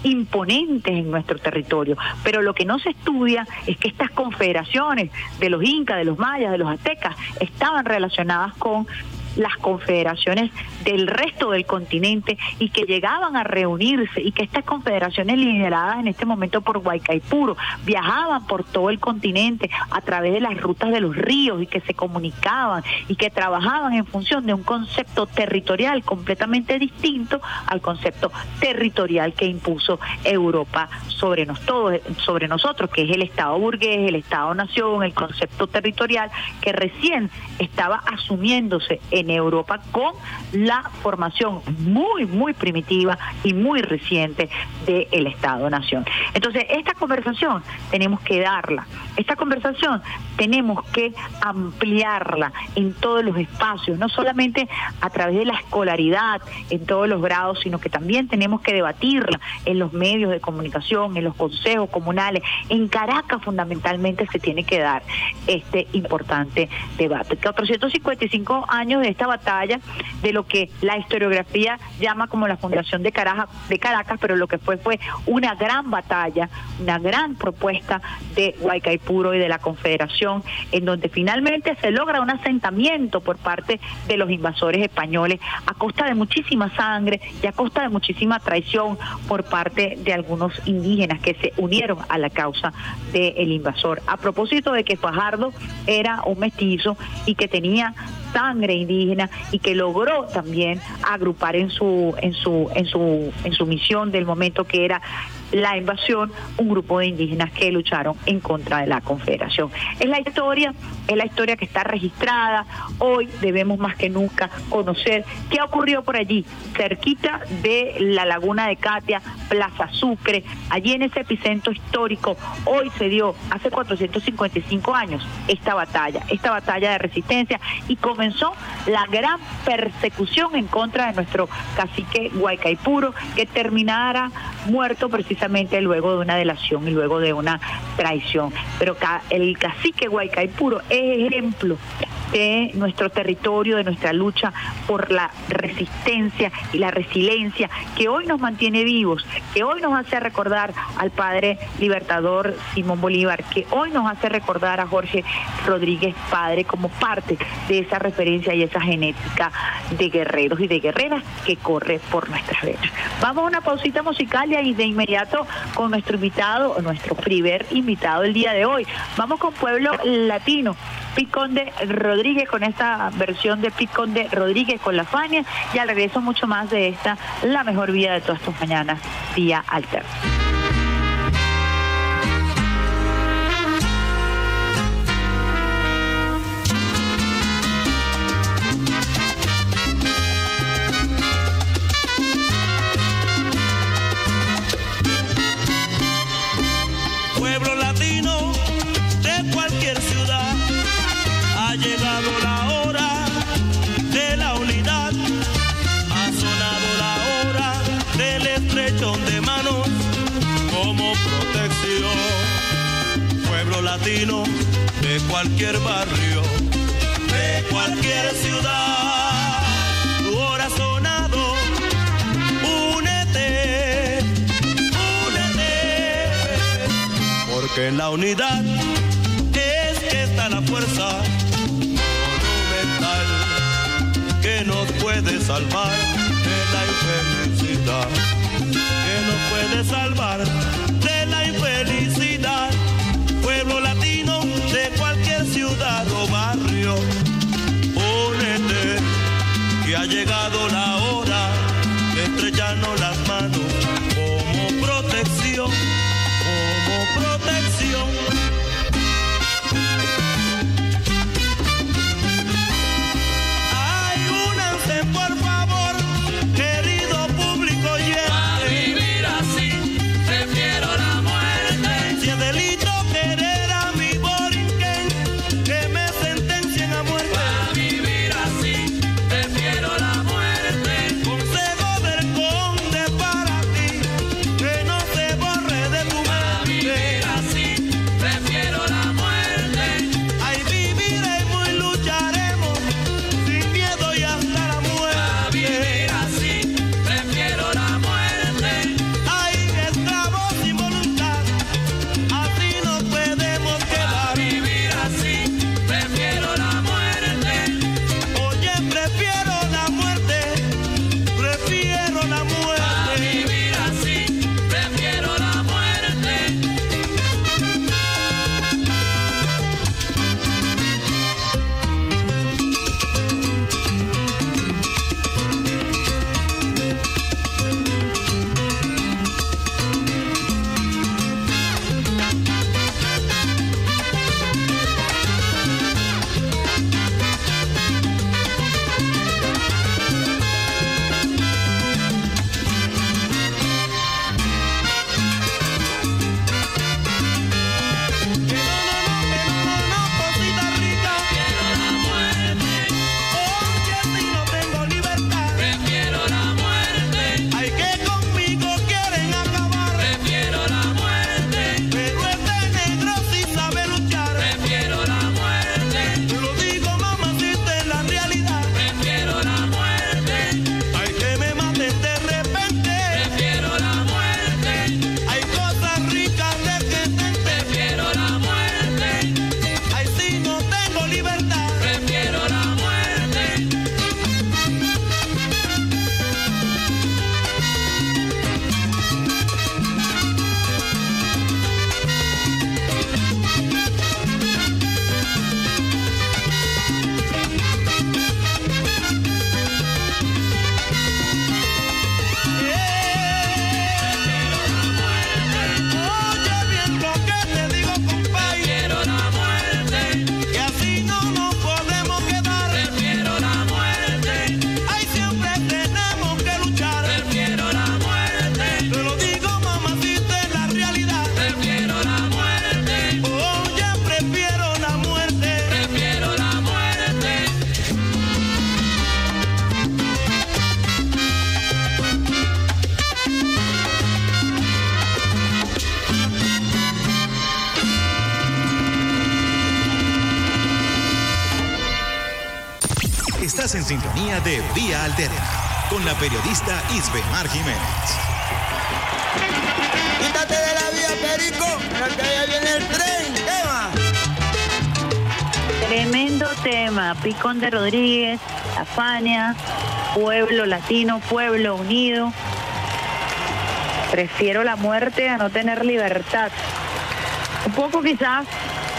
[SPEAKER 4] imponentes en nuestro territorio. Pero lo que no se estudia es que estas confederaciones de los incas, de los mayas, de los aztecas, estaban relacionadas con las confederaciones del resto del continente y que llegaban a reunirse y que estas confederaciones lideradas en este momento por Guaycaipuro viajaban por todo el continente a través de las rutas de los ríos y que se comunicaban y que trabajaban en función de un concepto territorial completamente distinto al concepto territorial que impuso Europa sobre nos todos, sobre nosotros, que es el Estado burgués, el Estado nación, el concepto territorial que recién estaba asumiéndose Europa con la formación muy, muy primitiva y muy reciente del Estado-Nación. Entonces, esta conversación tenemos que darla, esta conversación tenemos que ampliarla en todos los espacios, no solamente a través de la escolaridad, en todos los grados, sino que también tenemos que debatirla en los medios de comunicación, en los consejos comunales. En Caracas fundamentalmente se tiene que dar este importante debate. 455 años de esta batalla, de lo que la historiografía llama como la fundación de Caracas, de Caracas, pero lo que fue fue una gran batalla, una gran propuesta de Guaycaipuro y de la Confederación, en donde finalmente se logra un asentamiento por parte de los invasores españoles a costa de muchísima sangre y a costa de muchísima traición por parte de algunos indígenas que se unieron a la causa del invasor. A propósito de que Fajardo era un mestizo y que tenía sangre indígena y que logró también agrupar en su en su en su en su misión del momento que era la invasión un grupo de indígenas que lucharon en contra de la Confederación. Es la historia, es la historia que está registrada. Hoy debemos más que nunca conocer qué ocurrió por allí, cerquita de la laguna de Catia, Plaza Sucre, allí en ese epicentro histórico. Hoy se dio, hace 455 años, esta batalla, esta batalla de resistencia y comenzó la gran persecución en contra de nuestro cacique Guaycaipuro, que terminara muerto precisamente luego de una delación y luego de una traición. Pero el cacique Guaycaipuro es ejemplo de nuestro territorio, de nuestra lucha por la resistencia y la resiliencia que hoy nos mantiene vivos, que hoy nos hace recordar al padre libertador Simón Bolívar, que hoy nos hace recordar a Jorge Rodríguez Padre como parte de esa referencia y esa genética de guerreros y de guerreras que corre por nuestras venas. Vamos a una pausita musical y ahí de inmediato con nuestro invitado, nuestro primer invitado el día de hoy. Vamos con Pueblo Latino. Piconde Rodríguez con esta versión de Piconde Rodríguez con la Fania y al regreso mucho más de esta, la mejor vida de todas tus mañanas, vía alterna.
[SPEAKER 9] De cualquier barrio, de cualquier ciudad. Tu hora sonado. Únete, únete porque en la unidad es que está la fuerza monumental que nos puede salvar de la infelicidad, que nos puede salvar ha llegado la
[SPEAKER 1] periodista Isbemar Jiménez.
[SPEAKER 3] Quítate de la vía, Perico, que allá viene el tren. ¿Qué va?
[SPEAKER 4] Tremendo tema, Picón de Rodríguez, La Fania, Pueblo Latino, Pueblo Unido. Prefiero la muerte a no tener libertad. Un poco quizás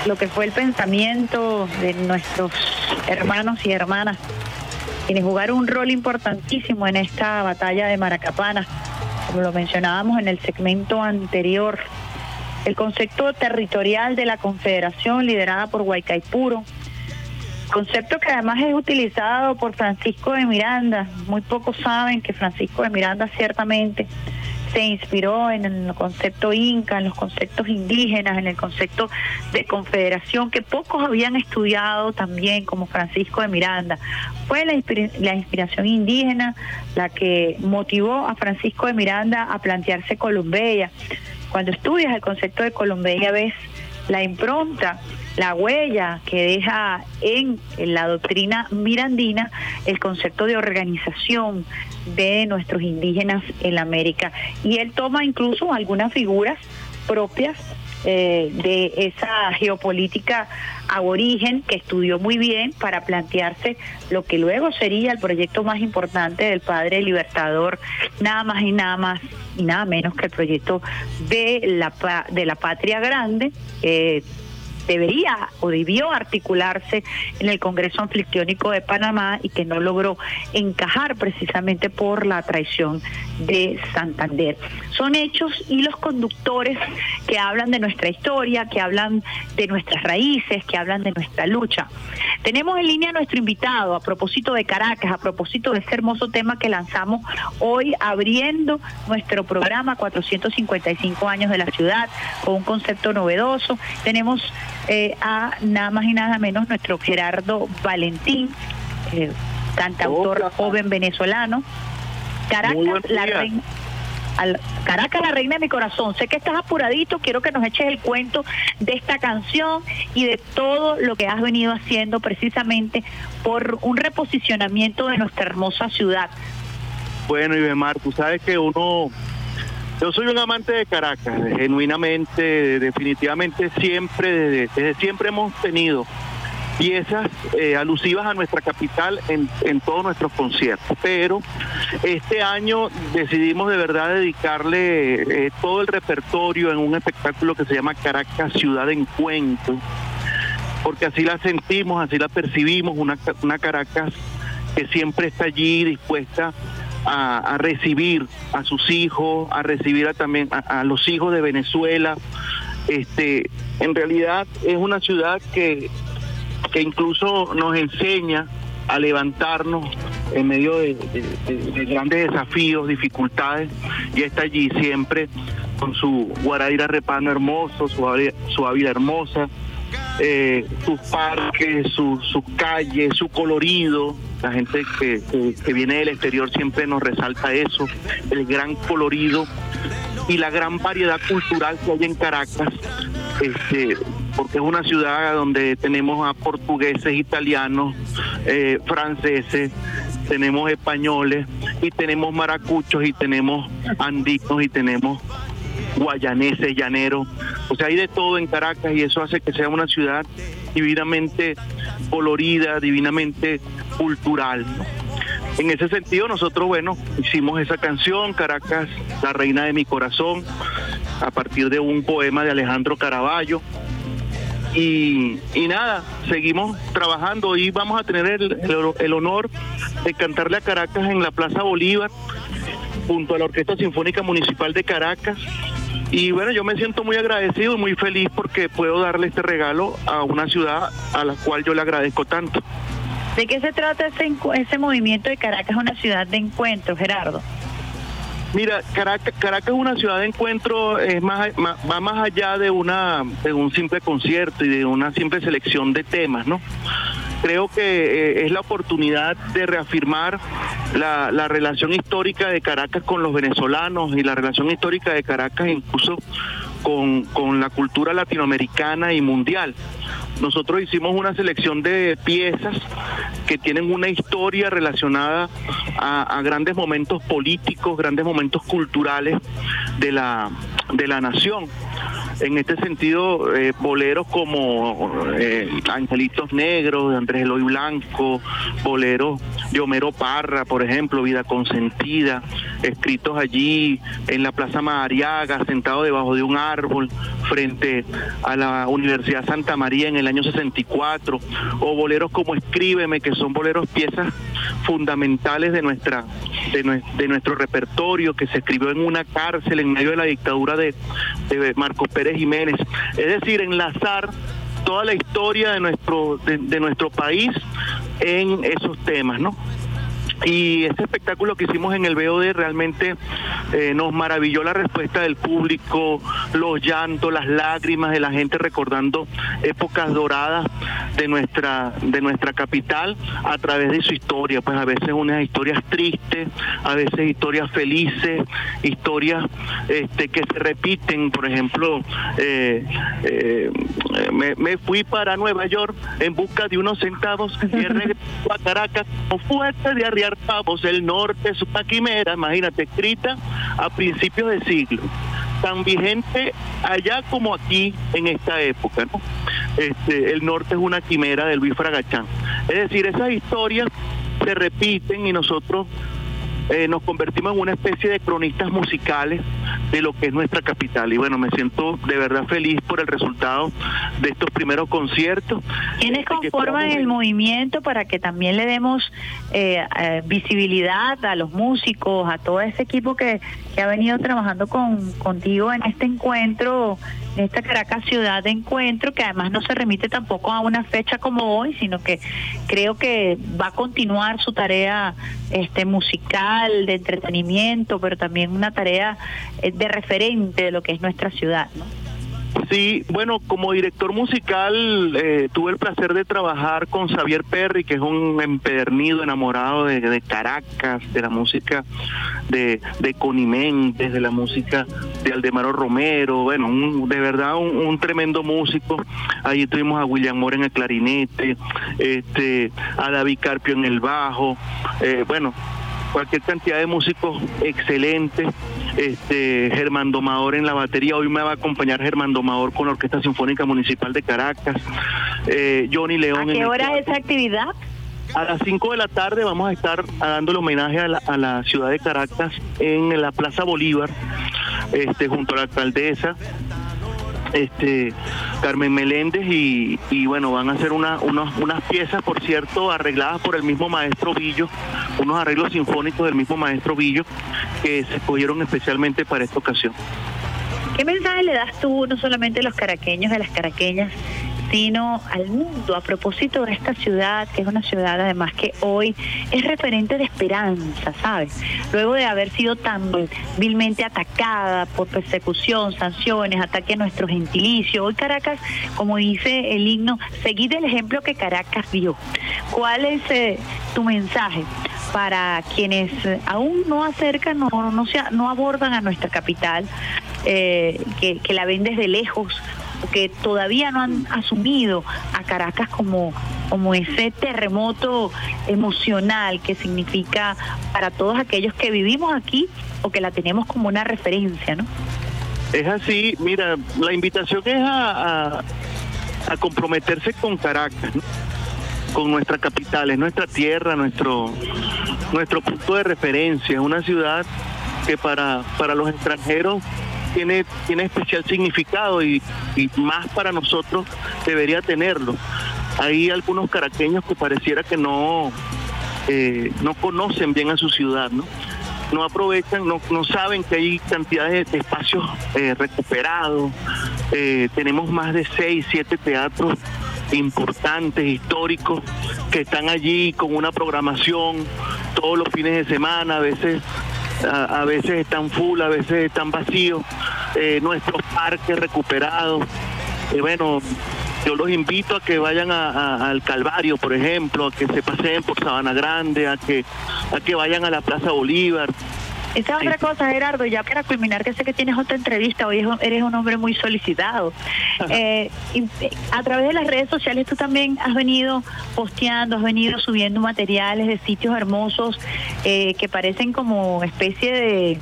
[SPEAKER 4] lo que fue el pensamiento de nuestros hermanos y hermanas, quienes jugaron un rol importantísimo en esta batalla de Maracapana, como lo mencionábamos en el segmento anterior. El concepto territorial de la Confederación liderada por Huaycaipuro, concepto que además es utilizado por Francisco de Miranda. Muy pocos saben que Francisco de Miranda ciertamente se inspiró en el concepto inca, en los conceptos indígenas, en el concepto de confederación que pocos habían estudiado también como Francisco de Miranda. Fue la, la inspiración indígena la que motivó a Francisco de Miranda a plantearse Colombia. Cuando estudias el concepto de Colombia ves la impronta, la huella que deja en la doctrina mirandina el concepto de organización de nuestros indígenas en América. Y él toma incluso algunas figuras propias eh, de esa geopolítica aborigen que estudió muy bien para plantearse lo que luego sería el proyecto más importante del padre libertador, nada más y nada más y nada menos que el proyecto de la, de la patria grande. Eh, debería o debió articularse en el Congreso Anfictiónico de Panamá y que no logró encajar precisamente por la traición de Santander. Son hechos y los conductores que hablan de nuestra historia, que hablan de nuestras raíces, que hablan de nuestra lucha. Tenemos en línea a nuestro invitado a propósito de Caracas, a propósito de ese hermoso tema que lanzamos hoy abriendo nuestro programa 455 años de la ciudad con un concepto novedoso. Tenemos eh, a nada más y nada menos nuestro Gerardo Valentín, eh, cantautor joven venezolano. Caracas, la reina. Caracas, la reina de mi corazón. Sé que estás apuradito, quiero que nos eches el cuento de esta canción y de todo lo que has venido haciendo precisamente por un reposicionamiento de nuestra hermosa ciudad.
[SPEAKER 10] Bueno, Ibemar, tú sabes que uno yo soy un amante de Caracas, genuinamente, definitivamente siempre, desde, siempre hemos tenido piezas eh, alusivas a nuestra capital en, todos nuestros conciertos. Pero este año decidimos de verdad dedicarle eh, todo el repertorio en un espectáculo que se llama Caracas Ciudad de Encuentro, porque así la sentimos, así la percibimos, una, una Caracas que siempre está allí dispuesta a, recibir a sus hijos, a recibir a, también a, los hijos de Venezuela. Este, en realidad es una ciudad que, que incluso nos enseña a levantarnos en medio de, grandes desafíos, dificultades, y está allí siempre con su Guaraira Repano hermoso, su, su Ávila hermosa, eh, sus parques, sus su calles, su colorido. La gente que, que, viene del exterior siempre nos resalta eso, el gran colorido y la gran variedad cultural que hay en Caracas, este, porque es una ciudad donde tenemos a portugueses, italianos, eh, franceses, tenemos españoles y tenemos maracuchos y tenemos andinos y tenemos guayaneses, llaneros, o sea, hay de todo en Caracas y eso hace que sea una ciudad divinamente colorida, divinamente cultural. En ese sentido, nosotros, bueno, hicimos esa canción, Caracas, la reina de mi corazón, a partir de un poema de Alejandro Caraballo. Y, nada, seguimos trabajando. y vamos a tener el honor de cantarle a Caracas en la Plaza Bolívar, junto a la Orquesta Sinfónica Municipal de Caracas y bueno, yo me siento muy agradecido y muy feliz porque puedo darle este regalo a una ciudad a la cual yo le agradezco tanto.
[SPEAKER 4] ¿De qué se trata ese, ese movimiento de Caracas, una ciudad de encuentro, Gerardo?
[SPEAKER 10] Mira, Caracas, Caracas es una ciudad de encuentro, es más, va más allá de, una, de un simple concierto y de una simple selección de temas, ¿no? Creo que eh, es la oportunidad de reafirmar la, la, relación histórica de Caracas con los venezolanos y la relación histórica de Caracas incluso con, con la cultura latinoamericana y mundial. Nosotros hicimos una selección de piezas que tienen una historia relacionada a, grandes momentos políticos, grandes momentos culturales de la, de la nación. En este sentido, eh, boleros como eh, Angelitos Negros de Andrés Eloy Blanco, boleros de Homero Parra, por ejemplo, Vida Consentida, escritos allí en la Plaza Madariaga, sentado debajo de un árbol, frente a la Universidad Santa María en el año 64, o boleros como Escríbeme, que son boleros piezas fundamentales de nuestra de, nuestro repertorio que se escribió en una cárcel en medio de la dictadura de, de Marcos Pérez Jiménez. Es decir, enlazar toda la historia de nuestro de, de nuestro país en esos temas, ¿no? Y este espectáculo que hicimos en el BOD realmente eh, nos maravilló la respuesta del público, los llantos, las lágrimas de la gente recordando épocas doradas de nuestra, de nuestra capital a través de su historia. Pues a veces unas historias tristes, a veces historias felices, historias este, que se repiten. Por ejemplo, eh, eh, me, fui para Nueva York en busca de unos centavos y regresé a Caracas con fuerte de arriar pavos. El norte es una quimera, imagínate, escrita a principios de siglo. tan vigente allá como aquí en esta época. Este, el norte es una quimera de Luis Fragachán. Es decir, esas historias se repiten y nosotros eh, nos convertimos en una especie de cronistas musicales de lo que es nuestra capital. Y bueno, me siento de verdad feliz por el resultado de estos primeros conciertos.
[SPEAKER 4] ¿Quiénes conforman el movimiento para que también le demos eh, eh, visibilidad a los músicos, a todo ese equipo que, que ha venido trabajando con, contigo en este encuentro esta Caracas ciudad de encuentro, que además no se remite tampoco a una fecha como hoy, sino que creo que va a continuar su tarea este musical, de entretenimiento, pero también una tarea eh, de referente de lo que es nuestra ciudad.
[SPEAKER 10] Sí, bueno, como director musical eh, tuve el placer de trabajar con Xavier Perry, que es un empedernido enamorado de, Caracas, de la música de, de de la música de Aldemaro Romero, bueno, de verdad un, tremendo músico. Ahí tuvimos a William Moore en el clarinete, este, a David Carpio en el bajo, eh, bueno, cualquier cantidad de músicos excelentes. Este, Germán Domador en la batería, hoy me va a acompañar Germán Domador con la Orquesta Sinfónica Municipal de Caracas, eh, Johnny León.
[SPEAKER 4] ¿A qué hora es esa actividad?
[SPEAKER 10] A las 5 de la tarde vamos a estar dando el homenaje a la, a la ciudad de Caracas en la Plaza Bolívar, este, junto a la alcaldesa este Carmen Meléndez y, bueno, van a hacer una, unas piezas, por cierto, arregladas por el mismo maestro Villo, unos arreglos sinfónicos del mismo maestro Villo que se escogieron especialmente para esta ocasión.
[SPEAKER 4] ¿Qué mensaje le das tú no solamente a los caraqueños, a las caraqueñas, sino al mundo a propósito de esta ciudad, que es una ciudad además que hoy es referente de esperanza, ¿sabes? Luego de haber sido tan vilmente atacada por persecución, sanciones, ataque a nuestro gentilicio, hoy Caracas, como dice el himno, seguid el ejemplo que Caracas dio. ¿Cuál es eh, tu mensaje? para quienes aún no acercan, no, no, no abordan a nuestra capital, eh, que, que, la ven desde lejos que todavía no han asumido a Caracas como, como ese terremoto emocional que significa para todos aquellos que vivimos aquí o que la tenemos como una referencia, ¿no?
[SPEAKER 10] Es así, mira, la invitación es a, comprometerse con Caracas, con nuestra capital, es nuestra tierra, nuestro, nuestro punto de referencia, es una ciudad que para, para los extranjeros tiene, tiene especial significado y, más para nosotros debería tenerlo. Hay algunos caraqueños que pareciera que no, eh, no conocen bien a su ciudad, ¿no? no aprovechan, no, no saben que hay cantidades de, espacios eh, recuperados. Eh, tenemos más de seis, siete teatros importantes, históricos, que están allí con una programación todos los fines de semana, a veces a, veces están full, a veces están vacíos, eh, nuestros parques recuperados. Bueno, yo los invito a que vayan al Calvario, por ejemplo, a que se paseen por Sabana Grande, a que, a que vayan a la Plaza Bolívar,
[SPEAKER 4] esa es otra cosa, Gerardo, ya para culminar, que sé que tienes otra entrevista, hoy eres un hombre muy solicitado. Eh, eh, a través de las redes sociales tú también has venido posteando, has venido subiendo materiales de sitios hermosos eh, que parecen como especie de,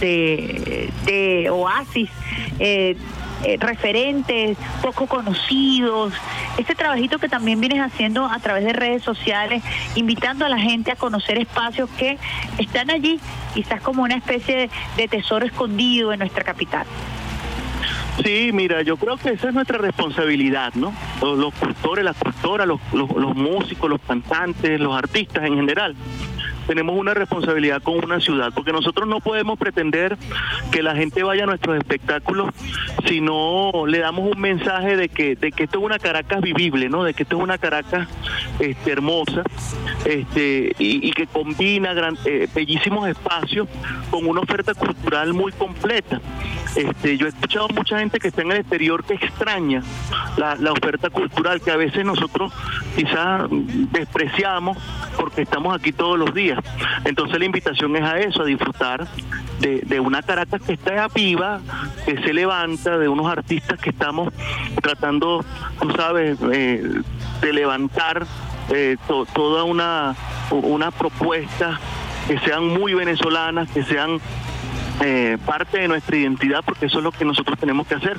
[SPEAKER 4] de, de oasis. Eh, eh, referentes poco conocidos, este trabajito que también vienes haciendo a través de redes sociales, invitando a la gente a conocer espacios que están allí, quizás como una especie de, tesoro escondido en nuestra capital.
[SPEAKER 10] Sí, mira, yo creo que esa es nuestra responsabilidad, ¿no? Los, los cultores, las cultoras, los, los músicos, los cantantes, los artistas en general tenemos una responsabilidad con una ciudad, porque nosotros no podemos pretender que la gente vaya a nuestros espectáculos si no le damos un mensaje de que, de que esto es una Caracas vivible, ¿no? De que esto es una Caracas este, hermosa, este, y, que combina gran, eh, bellísimos espacios con una oferta cultural muy completa. Este, yo he escuchado mucha gente que está en el exterior que extraña la, la oferta cultural que a veces nosotros quizás despreciamos porque estamos aquí todos los días. Entonces la invitación es a eso, a disfrutar de, una Caracas que está viva, que se levanta, de unos artistas que estamos tratando, tú sabes, eh, de levantar eh, toda una, una propuesta que sean muy venezolanas, que sean eh, parte de nuestra identidad, porque eso es lo que nosotros tenemos que hacer,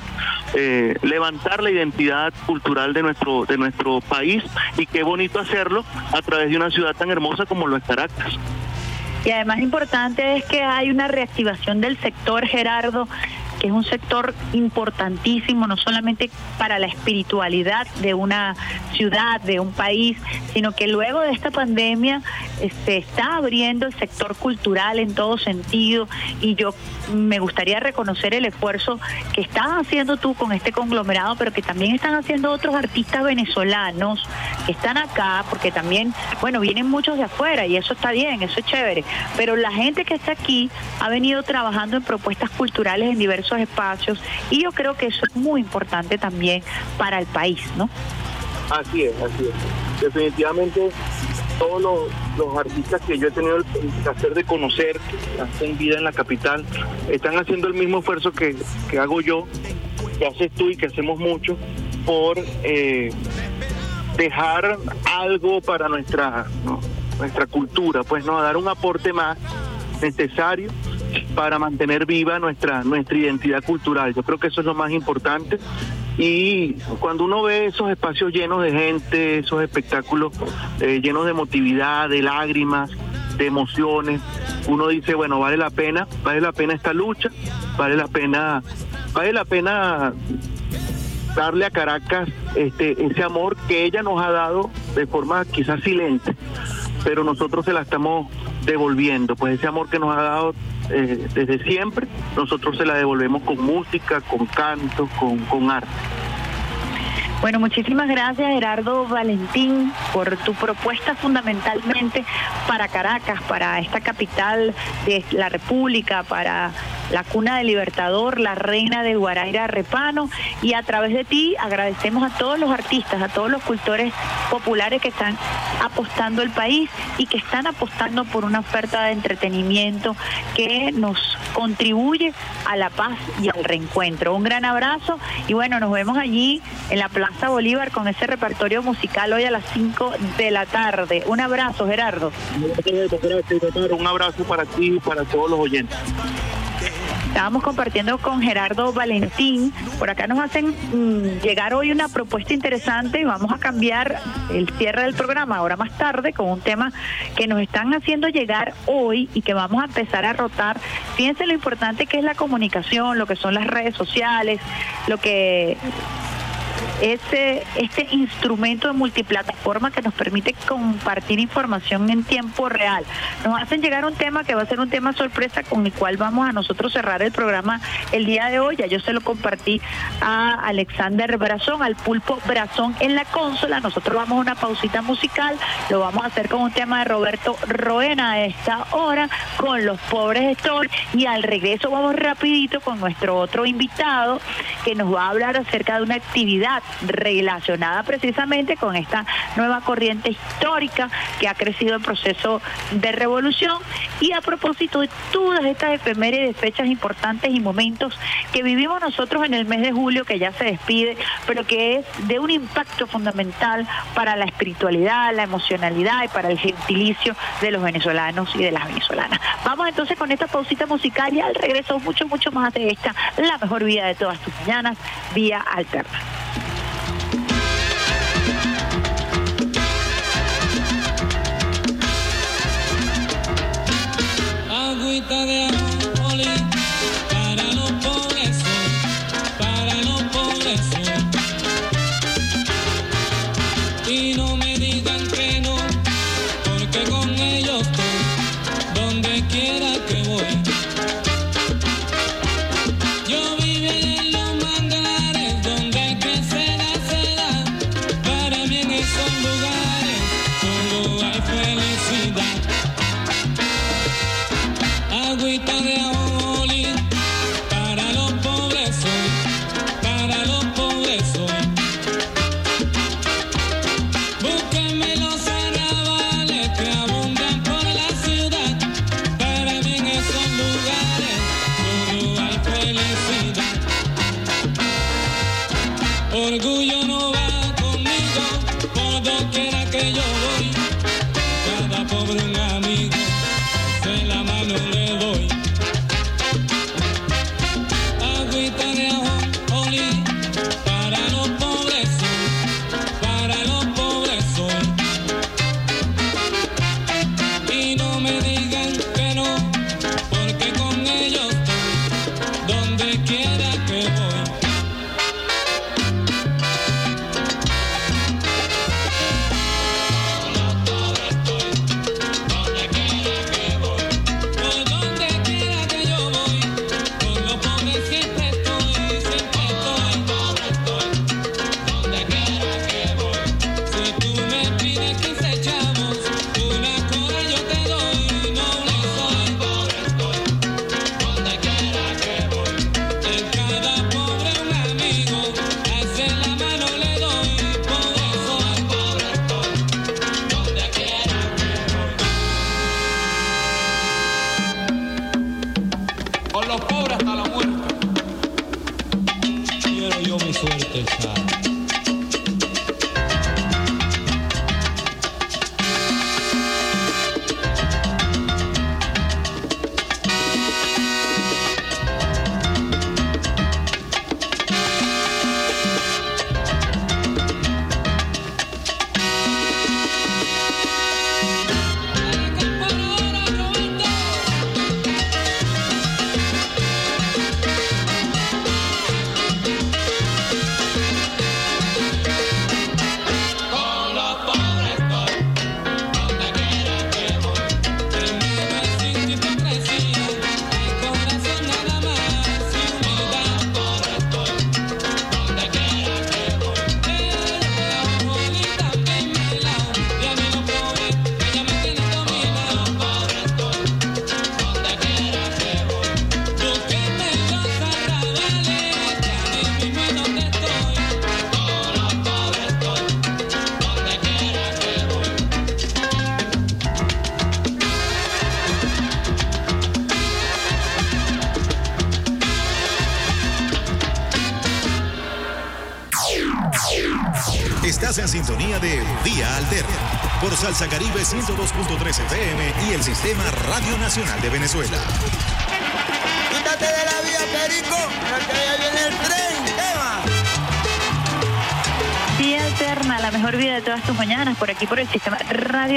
[SPEAKER 10] eh, levantar la identidad cultural de nuestro, de nuestro país y qué bonito hacerlo a través de una ciudad tan hermosa como lo es Caracas.
[SPEAKER 4] Y además importante es que hay una reactivación del sector, Gerardo, que es un sector importantísimo, no solamente para la espiritualidad de una ciudad, de un país, sino que luego de esta pandemia se está abriendo el sector cultural en todo sentido. Y yo me gustaría reconocer el esfuerzo que estás haciendo tú con este conglomerado, pero que también están haciendo otros artistas venezolanos que están acá, porque también, bueno, vienen muchos de afuera y eso está bien, eso es chévere, pero la gente que está aquí ha venido trabajando en propuestas culturales en diversos espacios y yo creo que eso es muy importante también para el país, ¿no?
[SPEAKER 10] Así es, así es. Definitivamente todos los, artistas que yo he tenido el placer de conocer, que hacen vida en la capital, están haciendo el mismo esfuerzo que, hago yo, que haces tú y que hacemos mucho por eh, dejar algo para nuestra nuestra cultura, pues no dar un aporte más necesario para mantener viva nuestra, nuestra identidad cultural. Yo creo que eso es lo más importante. Y cuando uno ve esos espacios llenos de gente, esos espectáculos eh, llenos de emotividad, de lágrimas, de emociones, uno dice, bueno, vale la pena, vale la pena esta lucha, vale la pena, vale la pena darle a Caracas este ese amor que ella nos ha dado de forma quizás silente, pero nosotros se la estamos devolviendo, pues ese amor que nos ha dado eh, desde siempre, nosotros se la devolvemos con música, con canto, con, con arte.
[SPEAKER 4] Bueno, muchísimas gracias Gerardo Valentín por tu propuesta fundamentalmente para Caracas, para esta capital de la República, para la cuna del Libertador, la reina de Guaraira Repano y a través de ti agradecemos a todos los artistas, a todos los cultores populares que están apostando el país y que están apostando por una oferta de entretenimiento que nos contribuye a la paz y al reencuentro. Un gran abrazo y bueno, nos vemos allí en la Plaza Bolívar con ese repertorio musical hoy a las 5 de la tarde. Un abrazo, Gerardo.
[SPEAKER 10] Un abrazo para ti y para todos los oyentes.
[SPEAKER 4] Estábamos compartiendo con Gerardo Valentín. Por acá nos hacen mm, llegar hoy una propuesta interesante y vamos a cambiar el cierre del programa ahora más tarde con un tema que nos están haciendo llegar hoy y que vamos a empezar a rotar. Fíjense lo importante que es la comunicación, lo que son las redes sociales, lo que ese, este instrumento de multiplataforma que nos permite compartir información en tiempo real. Nos hacen llegar un tema que va a ser un tema sorpresa con el cual vamos a nosotros cerrar el programa el día de hoy. Ya yo se lo compartí a Alexander Brazón, al pulpo Brazón en la consola. Nosotros vamos a una pausita musical, lo vamos a hacer con un tema de Roberto Roena a esta hora, con los pobres Story y al regreso vamos rapidito con nuestro otro invitado que nos va a hablar acerca de una actividad relacionada precisamente con esta nueva corriente histórica que ha crecido en proceso de revolución y a propósito de todas estas efemérides, fechas importantes y momentos que vivimos nosotros en el mes de julio que ya se despide, pero que es de un impacto fundamental para la espiritualidad, la emocionalidad y para el gentilicio de los venezolanos y de las venezolanas. Vamos entonces con esta pausita musical y al regreso mucho, mucho más de esta, la mejor vida de todas tus mañanas, vía alterna.
[SPEAKER 11] Agüita de ajonjolí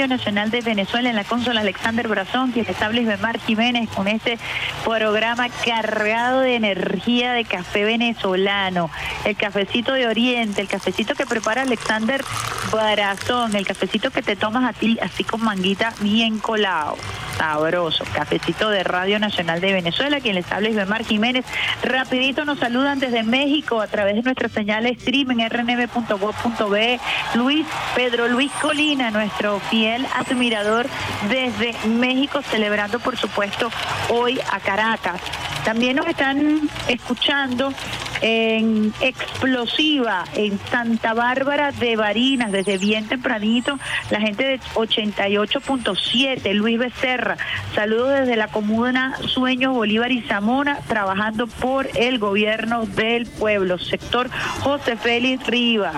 [SPEAKER 1] Nacional de Venezuela,
[SPEAKER 4] en la consola Alexander Brazón, quien Luis Bemar Jiménez, con este programa cargado de energía de café venezolano, el cafecito de Oriente, el cafecito que prepara Alexander Brazón, el cafecito que te tomas a ti, así con manguita bien colado. Sabroso, cafecito de Radio Nacional de Venezuela, quien les habla es Bemar Jiménez. Rapidito nos saludan desde México a través de nuestra señal stream en rnb.gov.be. Luis Pedro Luis Colina, nuestro fiel admirador desde México, celebrando por supuesto hoy a Caracas. También nos están escuchando en Explosiva, en Santa Bárbara de Barinas, desde bien tempranito, la gente de 88.7, Luis Becerra. Saludos desde la comuna Sueños Bolívar y Zamora, trabajando por el gobierno del pueblo, sector José Félix Rivas.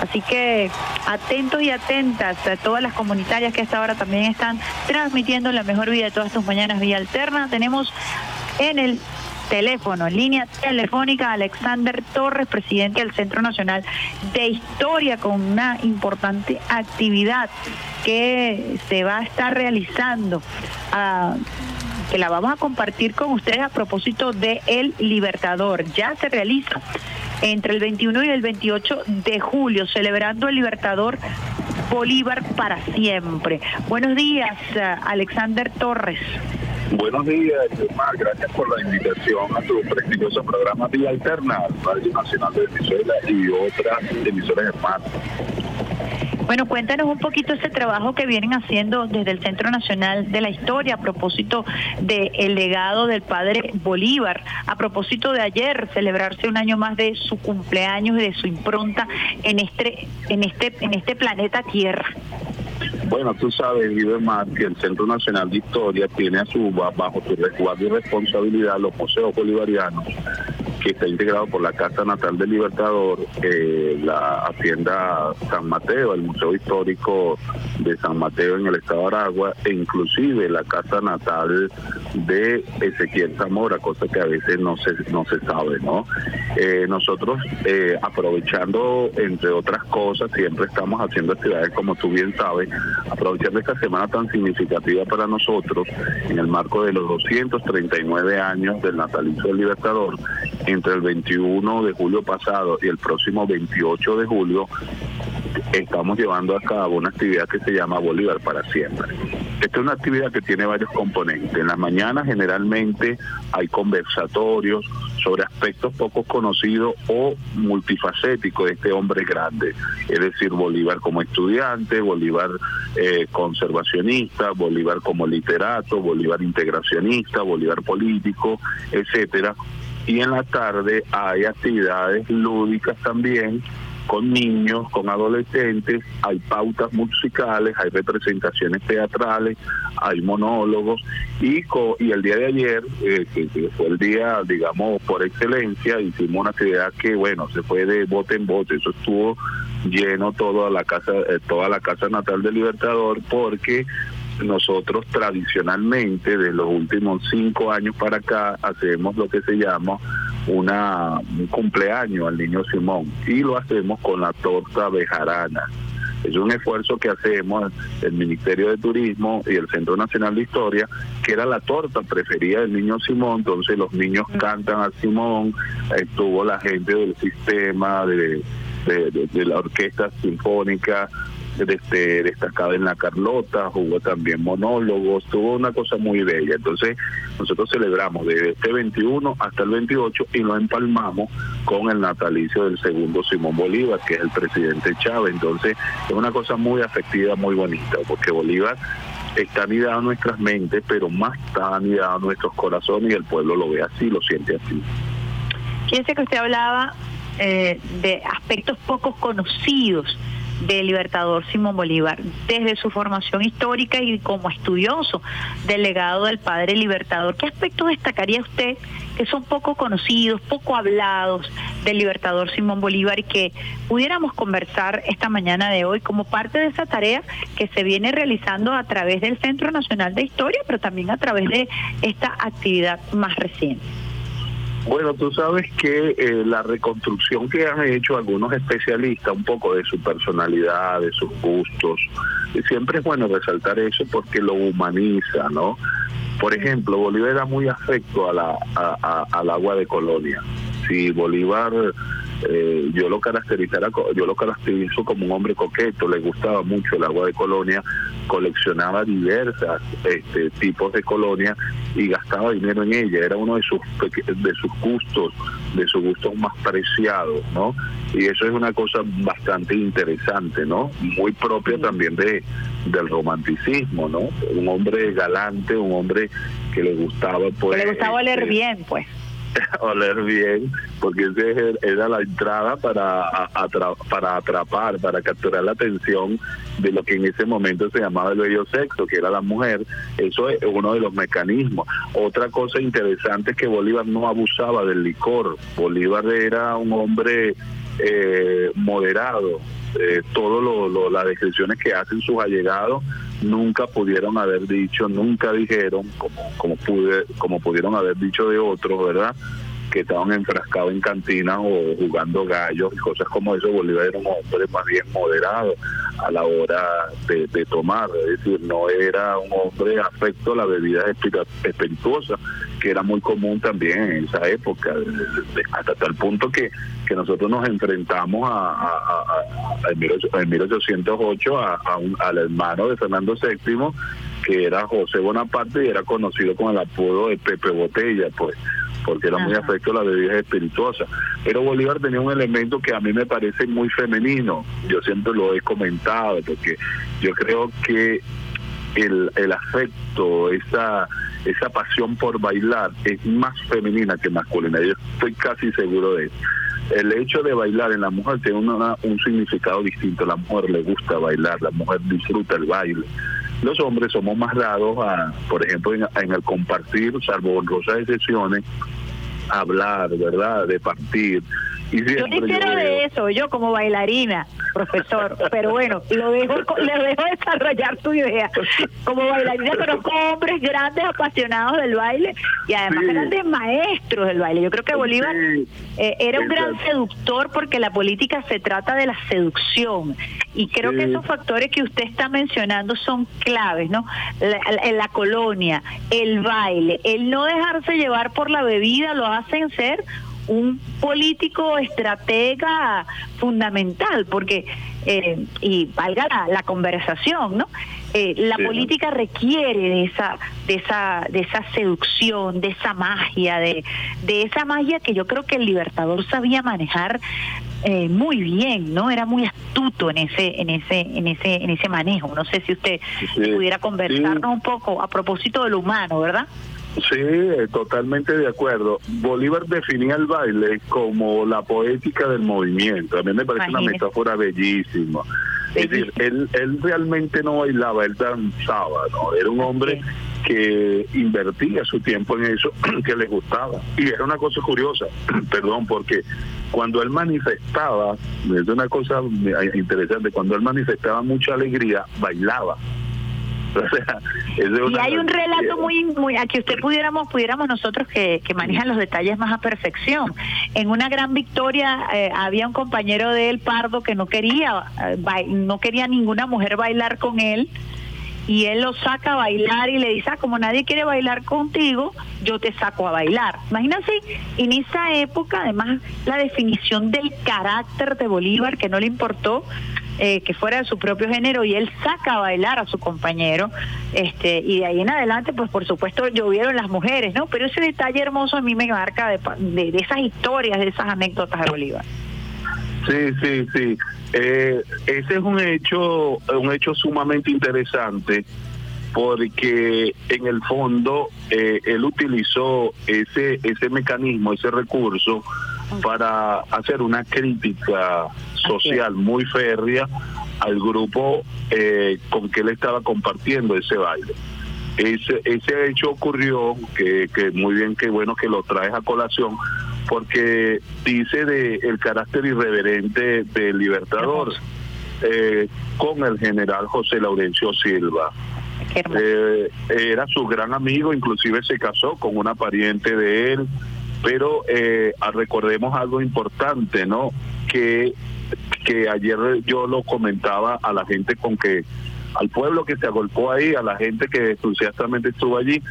[SPEAKER 4] Así que atentos y atentas a todas las comunitarias que a esta hora también están transmitiendo la mejor vida de todas tus mañanas vía alterna. Tenemos en el teléfono, línea telefónica, Alexander Torres, presidente del Centro Nacional de Historia, con una importante actividad que se va a estar realizando. ah, que la vamos a compartir con ustedes a propósito de El Libertador. Ya se realiza entre el 21 y el 28 de julio, celebrando el Libertador Bolívar para siempre. Buenos días, ah, Alexander Torres.
[SPEAKER 12] Buenos días, Omar. Gracias por la invitación a tu prestigioso programa Vía Alterna, Radio Nacional de Venezuela y otras emisoras hermanas.
[SPEAKER 4] Bueno, cuéntanos un poquito ese trabajo que vienen haciendo desde el Centro Nacional de la Historia a propósito del legado del padre Bolívar, a propósito de ayer celebrarse un año más de su cumpleaños y de su impronta en este en este en este planeta Tierra.
[SPEAKER 12] Bueno, tú sabes, Guillermo, que el Centro Nacional de Historia tiene a su bajo su resguardo y responsabilidad los museos bolivarianos que está integrado por la Casa Natal del Libertador, eh, la Hacienda San Mateo, el Museo Histórico de San Mateo en el estado de Aragua, e inclusive la Casa Natal de Ezequiel Zamora, cosa que a veces no se, no se sabe, ¿no? Eh, nosotros, eh, aprovechando, entre otras cosas, siempre estamos haciendo actividades, como tú bien sabes, aprovechando esta semana tan significativa para nosotros, en el marco de los 239 años del natalicio del Libertador, entre el 21 de julio pasado y el próximo 28 de julio, estamos llevando a cabo una actividad que se llama Bolívar para siempre. Esta es una actividad que tiene varios componentes. En las mañanas generalmente hay conversatorios sobre aspectos poco conocidos o multifacéticos de este hombre grande, es decir, Bolívar como estudiante, Bolívar eh, conservacionista, Bolívar como literato, Bolívar integracionista, Bolívar político, etcétera. Y en la tarde hay actividades lúdicas también con niños, con adolescentes, hay pautas musicales, hay representaciones teatrales, hay monólogos y co- y el día de ayer, eh, que, fue el día, digamos, por excelencia, hicimos una actividad que, bueno, se fue de bote en bote, eso estuvo lleno toda la casa, eh, toda la casa natal del Libertador, porque nosotros tradicionalmente, de los últimos cinco años para acá, hacemos lo que se llama una, un cumpleaños al niño Simón y lo hacemos con la torta bejarana. Es un esfuerzo que hacemos el Ministerio de Turismo y el Centro Nacional de Historia, que era la torta preferida del niño Simón, entonces los niños cantan a Simón, estuvo la gente del sistema, de, de, de- de la orquesta sinfónica, este, destacada en la Carlota, hubo también monólogos, tuvo una cosa muy bella. Entonces, nosotros celebramos desde este 21 hasta el 28 y lo empalmamos con el natalicio del segundo Simón Bolívar, que es el presidente Chávez. Entonces, es una cosa muy afectiva, muy bonita, porque Bolívar está anidado en nuestras mentes, pero más está anidado en nuestros corazones y el pueblo lo ve así, lo siente así.
[SPEAKER 4] Fíjese que usted hablaba eh, de aspectos poco conocidos del libertador Simón Bolívar, desde su formación histórica y como estudioso del legado del padre libertador. ¿Qué aspectos destacaría usted que son poco conocidos, poco hablados del libertador Simón Bolívar y que pudiéramos conversar esta mañana de hoy como parte de esa tarea que se viene realizando a través del Centro Nacional de Historia, pero también a través de esta actividad más reciente?
[SPEAKER 12] Bueno, tú sabes que eh, la reconstrucción que han hecho algunos especialistas, un poco de su personalidad, de sus gustos, y siempre es bueno resaltar eso porque lo humaniza, ¿no? Por ejemplo, Bolívar era muy afecto a la, a- a- al agua de colonia. Si Bolívar, eh, yo lo caracterizara, yo lo caracterizo como un hombre coqueto, le gustaba mucho el agua de colonia, coleccionaba diversas este, tipos de colonia y gastaba dinero en ella. Era uno de sus de sus gustos, de sus gustos más preciados, ¿no? Y eso es una cosa bastante interesante, ¿no? Muy propia también de del romanticismo, ¿no? Un hombre galante, un hombre que le gustaba pues
[SPEAKER 4] Que le gustaba oler
[SPEAKER 12] este,
[SPEAKER 4] bien, pues.
[SPEAKER 12] oler bien, porque ese era la entrada para, para atrapar, para capturar la atención de lo que en ese momento se llamaba el bello sexo, que era la mujer. Eso es uno de los mecanismos. Otra cosa interesante es que Bolívar no abusaba del licor. Bolívar era un hombre eh, moderado. Eh, lo- las descripciones que hacen sus allegados nunca pudieron haber dicho, nunca dijeron, como, como, pude, como pudieron haber dicho de otros, ¿verdad? que estaban enfrascados en cantinas o jugando gallos y cosas como eso. Bolívar era un hombre más bien moderado a la hora de, tomar, es decir, no era un hombre afecto a la bebida espirituosa, que era muy común también en esa época, hasta tal punto que, que nosotros nos enfrentamos a, a- a- a- en 18- en 1808 a, a un- al hermano de Fernando VII, que era José Bonaparte y era conocido con el apodo de Pepe Botella, pues porque era muy afecto a la bebida espirituosa. Pero Bolívar tenía un elemento que a mí me parece muy femenino, yo siempre lo he comentado, porque yo creo que el, el afecto, esa, esa pasión por bailar es más femenina que masculina, yo estoy casi seguro de eso. El hecho de bailar en la mujer tiene una- un significado distinto, la mujer le gusta bailar, la mujer disfruta el baile. Los hombres somos más dados a, por ejemplo, en, en el compartir, salvo honrosas excepciones, hablar, ¿verdad? De partir.
[SPEAKER 4] Yo quisiera
[SPEAKER 12] yo
[SPEAKER 4] de eso, yo como bailarina, profesor, pero bueno, lo dejo, le dejo desarrollar tu idea. Como bailarina conozco hombres grandes apasionados del baile y además grandes maestros del baile. Yo creo que Bolívar eh, era un gran seductor porque la política se trata de la seducción y creo que esos factores que usted está mencionando son claves, ¿no? La, la- la colonia, el baile, el no dejarse llevar por la bebida lo hacen ser un político estratega fundamental, porque, eh, y valga la, la conversación, ¿no? Eh, la
[SPEAKER 13] Sí.
[SPEAKER 4] política requiere de esa, de esa, de esa seducción, de esa magia, de, de esa magia que yo creo que el libertador sabía manejar eh, muy bien, ¿no? Era muy astuto en ese, en ese, en ese, en ese manejo. No sé si usted
[SPEAKER 12] Sí.
[SPEAKER 4] pudiera conversarnos un poco a propósito de lo humano, ¿verdad?
[SPEAKER 12] Sí, eh, totalmente de acuerdo. Bolívar definía el baile como la poética del movimiento. A mí me parece una metáfora bellísima. Es decir, él, él realmente no bailaba, él danzaba, ¿no? Era un hombre que invertía su tiempo en eso que le gustaba. Y era una cosa curiosa, perdón, porque cuando él manifestaba, es una cosa interesante, cuando él manifestaba mucha alegría, bailaba. O sea, es de
[SPEAKER 4] Y hay un relato muy, muy a que usted pudiéramos, pudiéramos nosotros que, que manejan los detalles más a perfección. En una gran victoria eh, había un compañero de él, Pardo, que no quería, eh, no quería ninguna mujer bailar con él. Y él lo saca a bailar y le dice, ah, como nadie quiere bailar contigo, yo te saco a bailar. Imagínense, en esa época, además, la definición del carácter de Bolívar, que no le importó eh, que fuera de su propio género, y él saca a bailar a su compañero, este y de ahí en adelante, pues por supuesto llovieron las mujeres, ¿no? Pero ese detalle hermoso a mí me marca de, de, de esas historias, de esas anécdotas de Bolívar.
[SPEAKER 12] Sí, sí, sí. Eh, ese es un hecho, un hecho sumamente interesante porque en el fondo eh, él utilizó ese ese mecanismo, ese recurso para hacer una crítica social muy férrea al grupo eh, con que él estaba compartiendo ese baile. Ese, ese hecho ocurrió, que, que muy bien, que bueno que lo traes a colación, porque dice de el carácter irreverente del Libertador eh, con el general José Laurencio Silva. Eh, era su gran amigo, inclusive se casó con una pariente de él, pero eh, ah, recordemos algo importante, ¿no? Que, que ayer yo lo comentaba a la gente con que, al pueblo que se agolpó ahí, a la gente que entusiastamente estuvo allí,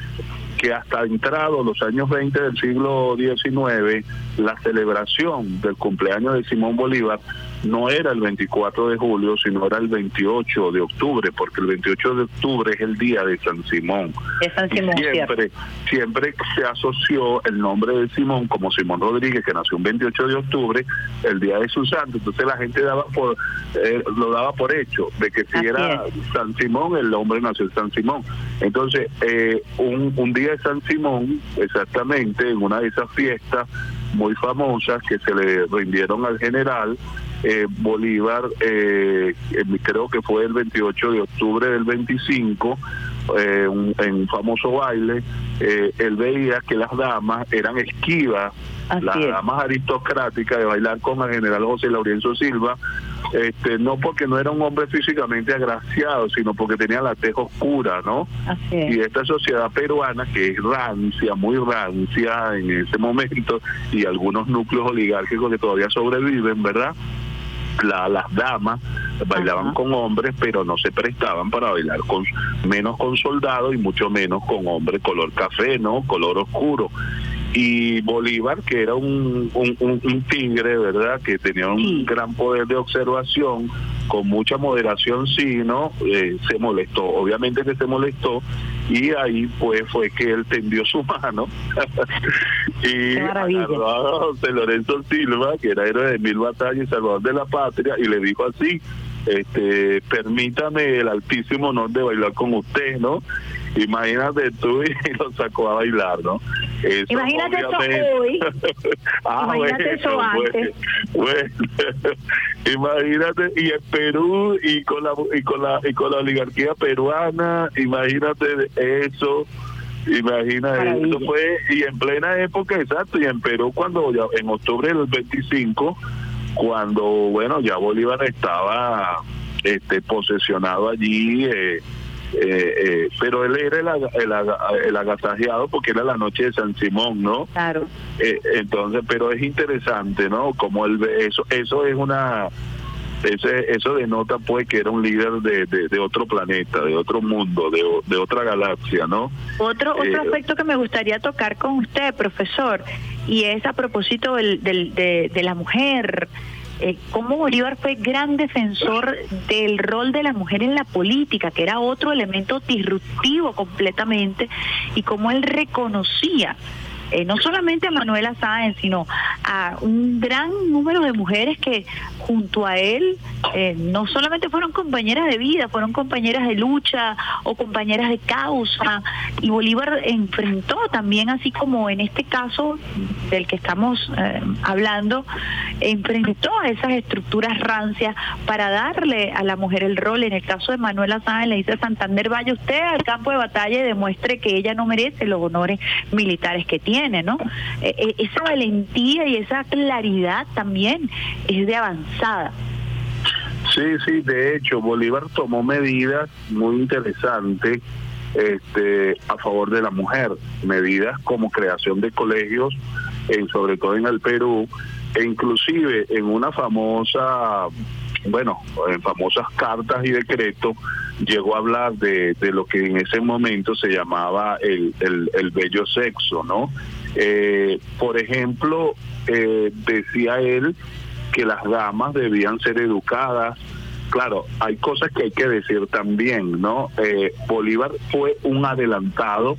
[SPEAKER 12] que hasta entrado los años 20 del siglo XIX, la celebración del cumpleaños de Simón Bolívar no era el 24 de julio, sino era el 28 de octubre, porque el 28 de octubre es el día de San Simón.
[SPEAKER 4] San
[SPEAKER 12] Y siempre, siempre se asoció el nombre de Simón como Simón Rodríguez, que nació un 28 de octubre, el día de su santo. Entonces la gente daba por eh, lo daba por hecho, de que si
[SPEAKER 4] Así
[SPEAKER 12] era San Simón, el hombre nació en San Simón. Entonces, eh, un, un día de San Simón, exactamente, en una de esas fiestas muy famosas que se le rindieron al general, eh, Bolívar, eh, creo que fue el 28 de octubre del 25, eh, en un famoso baile, eh, él veía que las damas eran esquivas, las
[SPEAKER 4] es.
[SPEAKER 12] damas aristocráticas de bailar con el general José Laurencio Silva, este, no porque no era un hombre físicamente agraciado, sino porque tenía la teja oscura, ¿no?
[SPEAKER 4] Así
[SPEAKER 12] Y esta sociedad peruana, que es rancia, muy rancia en ese momento, y algunos núcleos oligárquicos que todavía sobreviven, ¿verdad? La- las damas bailaban con hombres, pero no se prestaban para bailar con menos con soldados y mucho menos con hombres color café, ¿no? Color oscuro. Y Bolívar, que era un, un, un- un tigre, ¿verdad? Que tenía un gran poder de observación, con mucha moderación, sí, ¿no? Eh, se molestó, obviamente que se molestó, y ahí pues fue que él tendió su mano y agarró a José Lorenzo Silva, que era héroe de mil batallas y salvador de la patria, y le dijo así, este, permítame el altísimo honor de bailar con usted, ¿no? Imagínate tú y lo sacó a bailar, ¿no? Eso,
[SPEAKER 4] Imagínate eso
[SPEAKER 12] obviamente-
[SPEAKER 4] hoy.
[SPEAKER 12] Ah,
[SPEAKER 4] Imagínate eso
[SPEAKER 12] bueno,
[SPEAKER 4] antes.
[SPEAKER 12] bueno, imagínate y en Perú y con la y con la y con la oligarquía peruana, imagínate eso. Imagina eso fue y en plena época exacto y en Perú cuando ya en octubre del 25 cuando bueno ya Bolívar estaba este posesionado allí eh, eh, eh, pero él era el, el, aga- el agasajeado porque era la noche de San Simón, ¿no?
[SPEAKER 4] Claro.
[SPEAKER 12] Eh, entonces, pero es interesante, ¿no? Como él ve eso, eso es una, ese, eso denota pues que era un líder de, de, de otro planeta, de otro mundo, de, de otra galaxia, ¿no?
[SPEAKER 4] Otro,
[SPEAKER 12] Eh,
[SPEAKER 4] otro aspecto que me gustaría tocar con usted, profesor, y es a propósito del, del- de, la mujer. Eh, cómo Bolívar fue gran defensor del rol de la mujer en la política, que era otro elemento disruptivo completamente, y cómo él reconocía eh, no solamente a Manuela Sáenz, sino a un gran número de mujeres que junto a él eh, no solamente fueron compañeras de vida, fueron compañeras de lucha o compañeras de causa. Y Bolívar enfrentó también, así como en este caso del que estamos eh, hablando, enfrentó a esas estructuras rancias para darle a la mujer el rol. En el caso de Manuela Sáenz le dice a Santander, vaya usted al campo de batalla y demuestre que ella no merece los honores militares que tiene, ¿no? Eh, esa valentía y esa claridad también es de avanzada.
[SPEAKER 12] Sí, sí, de hecho, Bolívar tomó medidas muy interesantes este, a favor de la mujer, medidas como creación de colegios, en, sobre todo en el Perú, e inclusive en una famosa, bueno, en famosas cartas y decretos, llegó a hablar de, de lo que en ese momento se llamaba el, el, el bello sexo, ¿no? Eh, por ejemplo, eh, decía él que las damas debían ser educadas. Claro, hay cosas que hay que decir también, ¿no? Eh, Bolívar fue un adelantado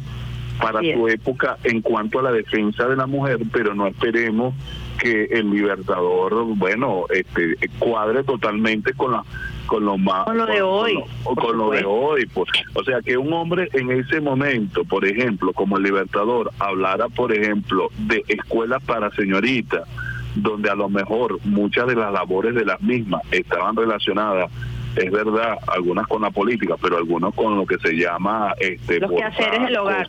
[SPEAKER 12] para su época en cuanto a la defensa de la mujer, pero no esperemos que el libertador, bueno, este cuadre totalmente con la con lo más
[SPEAKER 4] Con lo de hoy,
[SPEAKER 12] con, con lo de hoy pues. o sea que un hombre en ese momento por ejemplo como el libertador hablara por ejemplo de escuelas para señoritas donde a lo mejor muchas de las labores de las mismas estaban relacionadas es verdad, algunas con la política, pero algunos con lo que se llama este
[SPEAKER 4] Los quehaceres del hogar.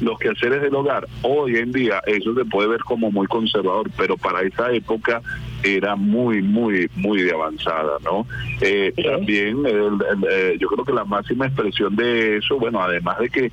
[SPEAKER 12] los quehaceres del hogar. Hoy en día eso se puede ver como muy conservador, pero para esa época era muy, muy, muy de avanzada, ¿no? Eh, También el- el- eh, yo creo que la máxima expresión de eso, bueno, además de que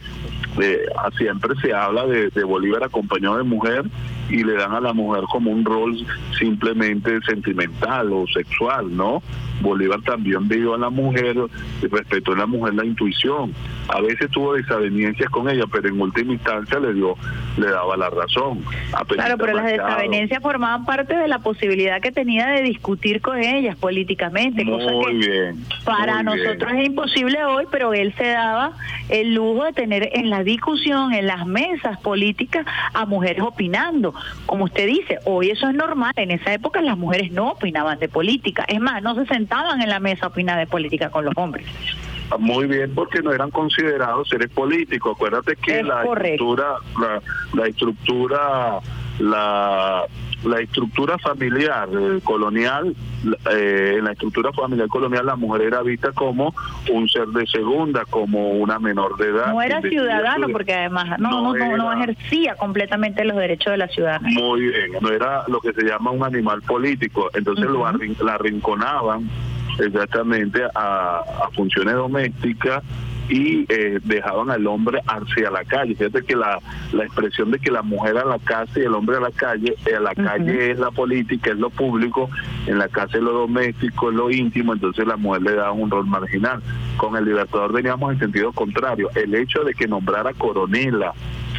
[SPEAKER 12] eh, siempre se habla de, de Bolívar acompañado de mujer y le dan a la mujer como un rol simplemente sentimental o sexual, ¿no? Bolívar también vio a la mujer, respetó a la mujer la intuición. A veces tuvo desavenencias con ella, pero en última instancia le dio, le daba la razón.
[SPEAKER 4] Claro, pero las desavenencias formaban parte de la posibilidad que tenía de discutir con ellas políticamente, cosa
[SPEAKER 12] Muy
[SPEAKER 4] que
[SPEAKER 12] bien.
[SPEAKER 4] para
[SPEAKER 12] bien.
[SPEAKER 4] nosotros es imposible hoy, pero él se daba el lujo de tener en la discusión, en las mesas políticas, a mujeres opinando. Como usted dice, hoy eso es normal, en esa época las mujeres no opinaban de política, es más, no se sentaban en la mesa a opinar de política con los hombres.
[SPEAKER 12] Muy bien, porque no eran considerados seres políticos. Acuérdate que
[SPEAKER 4] Es
[SPEAKER 12] la
[SPEAKER 4] correcto.
[SPEAKER 12] estructura, la, la estructura, la, la estructura familiar eh, colonial, eh, en la estructura familiar colonial la mujer era vista como un ser de segunda, como una menor de edad.
[SPEAKER 4] No era ciudadano porque además no,
[SPEAKER 12] No
[SPEAKER 4] no, no, no
[SPEAKER 12] era.
[SPEAKER 4] ejercía completamente los derechos de la ciudadanía.
[SPEAKER 12] Muy bien, no era lo que se llama un animal político, entonces lo arrin- la arrinconaban exactamente a, a funciones domésticas y eh, dejaban al hombre hacia la calle. Fíjate que la, la expresión de que la mujer a la casa y el hombre a la calle, eh, la calle es la política, es lo público, en la casa es lo doméstico, es lo íntimo, entonces la mujer le da un rol marginal. Con el Libertador veníamos en sentido contrario. El hecho de que nombrara coronela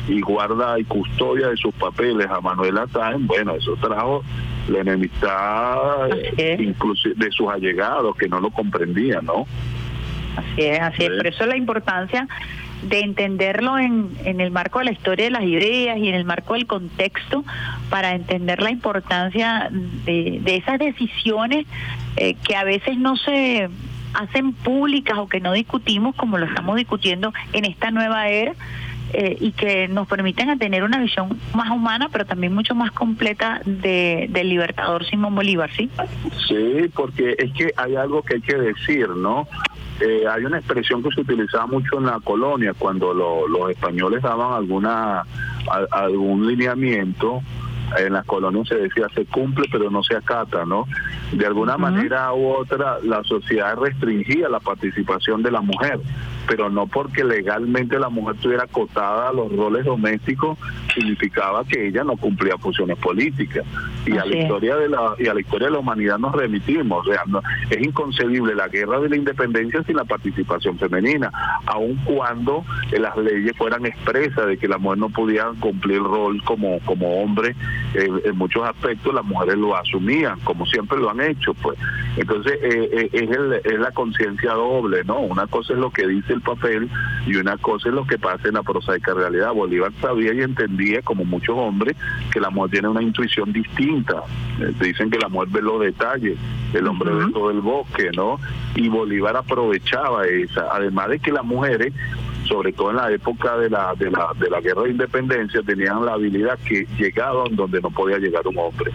[SPEAKER 12] y guarda y custodia de sus papeles a Manuela Sáenz, bueno, eso trajo la enemistad eh, inclusive de sus allegados que no lo comprendían, ¿no?
[SPEAKER 4] Así es, así es. Por eso la importancia de entenderlo en, en el marco de la historia de las ideas y en el marco del contexto para entender la importancia de, de esas decisiones eh, que a veces no se hacen públicas o que no discutimos como lo estamos discutiendo en esta nueva era eh, y que nos permiten a tener una visión más humana pero también mucho más completa de, del libertador Simón Bolívar, ¿sí?
[SPEAKER 12] Sí, porque es que hay algo que hay que decir, ¿no? Eh, hay una expresión que se utilizaba mucho en la colonia cuando lo- los españoles daban alguna a- algún lineamiento. En las colonias se decía se cumple pero no se acata, ¿no? De alguna manera u otra la sociedad restringía la participación de la mujer, pero no porque legalmente la mujer estuviera acotada a los roles domésticos significaba que ella no cumplía funciones políticas. Y a la
[SPEAKER 4] es.
[SPEAKER 12] historia de la y a la historia de la humanidad nos remitimos, o sea, no- es inconcebible la guerra de la independencia sin la participación femenina, aun cuando eh, las leyes fueran expresas de que la mujer no podía cumplir el rol como como hombre eh, en muchos aspectos las mujeres lo asumían, como siempre lo han hecho, pues. Entonces eh, eh, es, el- es la conciencia doble, ¿no? Una cosa es lo que dice el papel y una cosa es lo que pasa en la prosaica realidad. Bolívar sabía y entendía, como muchos hombres, que la mujer tiene una intuición distinta. Eh, dicen que la mujer ve los detalles, el hombre ve todo el bosque, ¿no? Y Bolívar aprovechaba esa, además de que las mujeres sobre todo en la época de la, de la de la guerra de independencia tenían la habilidad que llegaban donde no podía llegar un hombre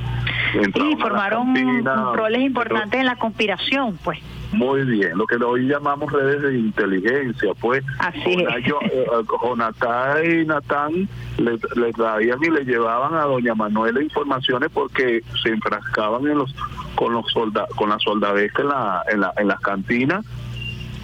[SPEAKER 12] Entraban
[SPEAKER 4] Y formaron roles importantes en la conspiración, pues.
[SPEAKER 12] Muy bien, lo que hoy llamamos redes de inteligencia, pues.
[SPEAKER 4] Así
[SPEAKER 12] eh, eh, Jonatán y Natán le, le traían y le llevaban a doña Manuela informaciones porque se enfrascaban en los con los solda, con la soldadesca en la, en la en las cantinas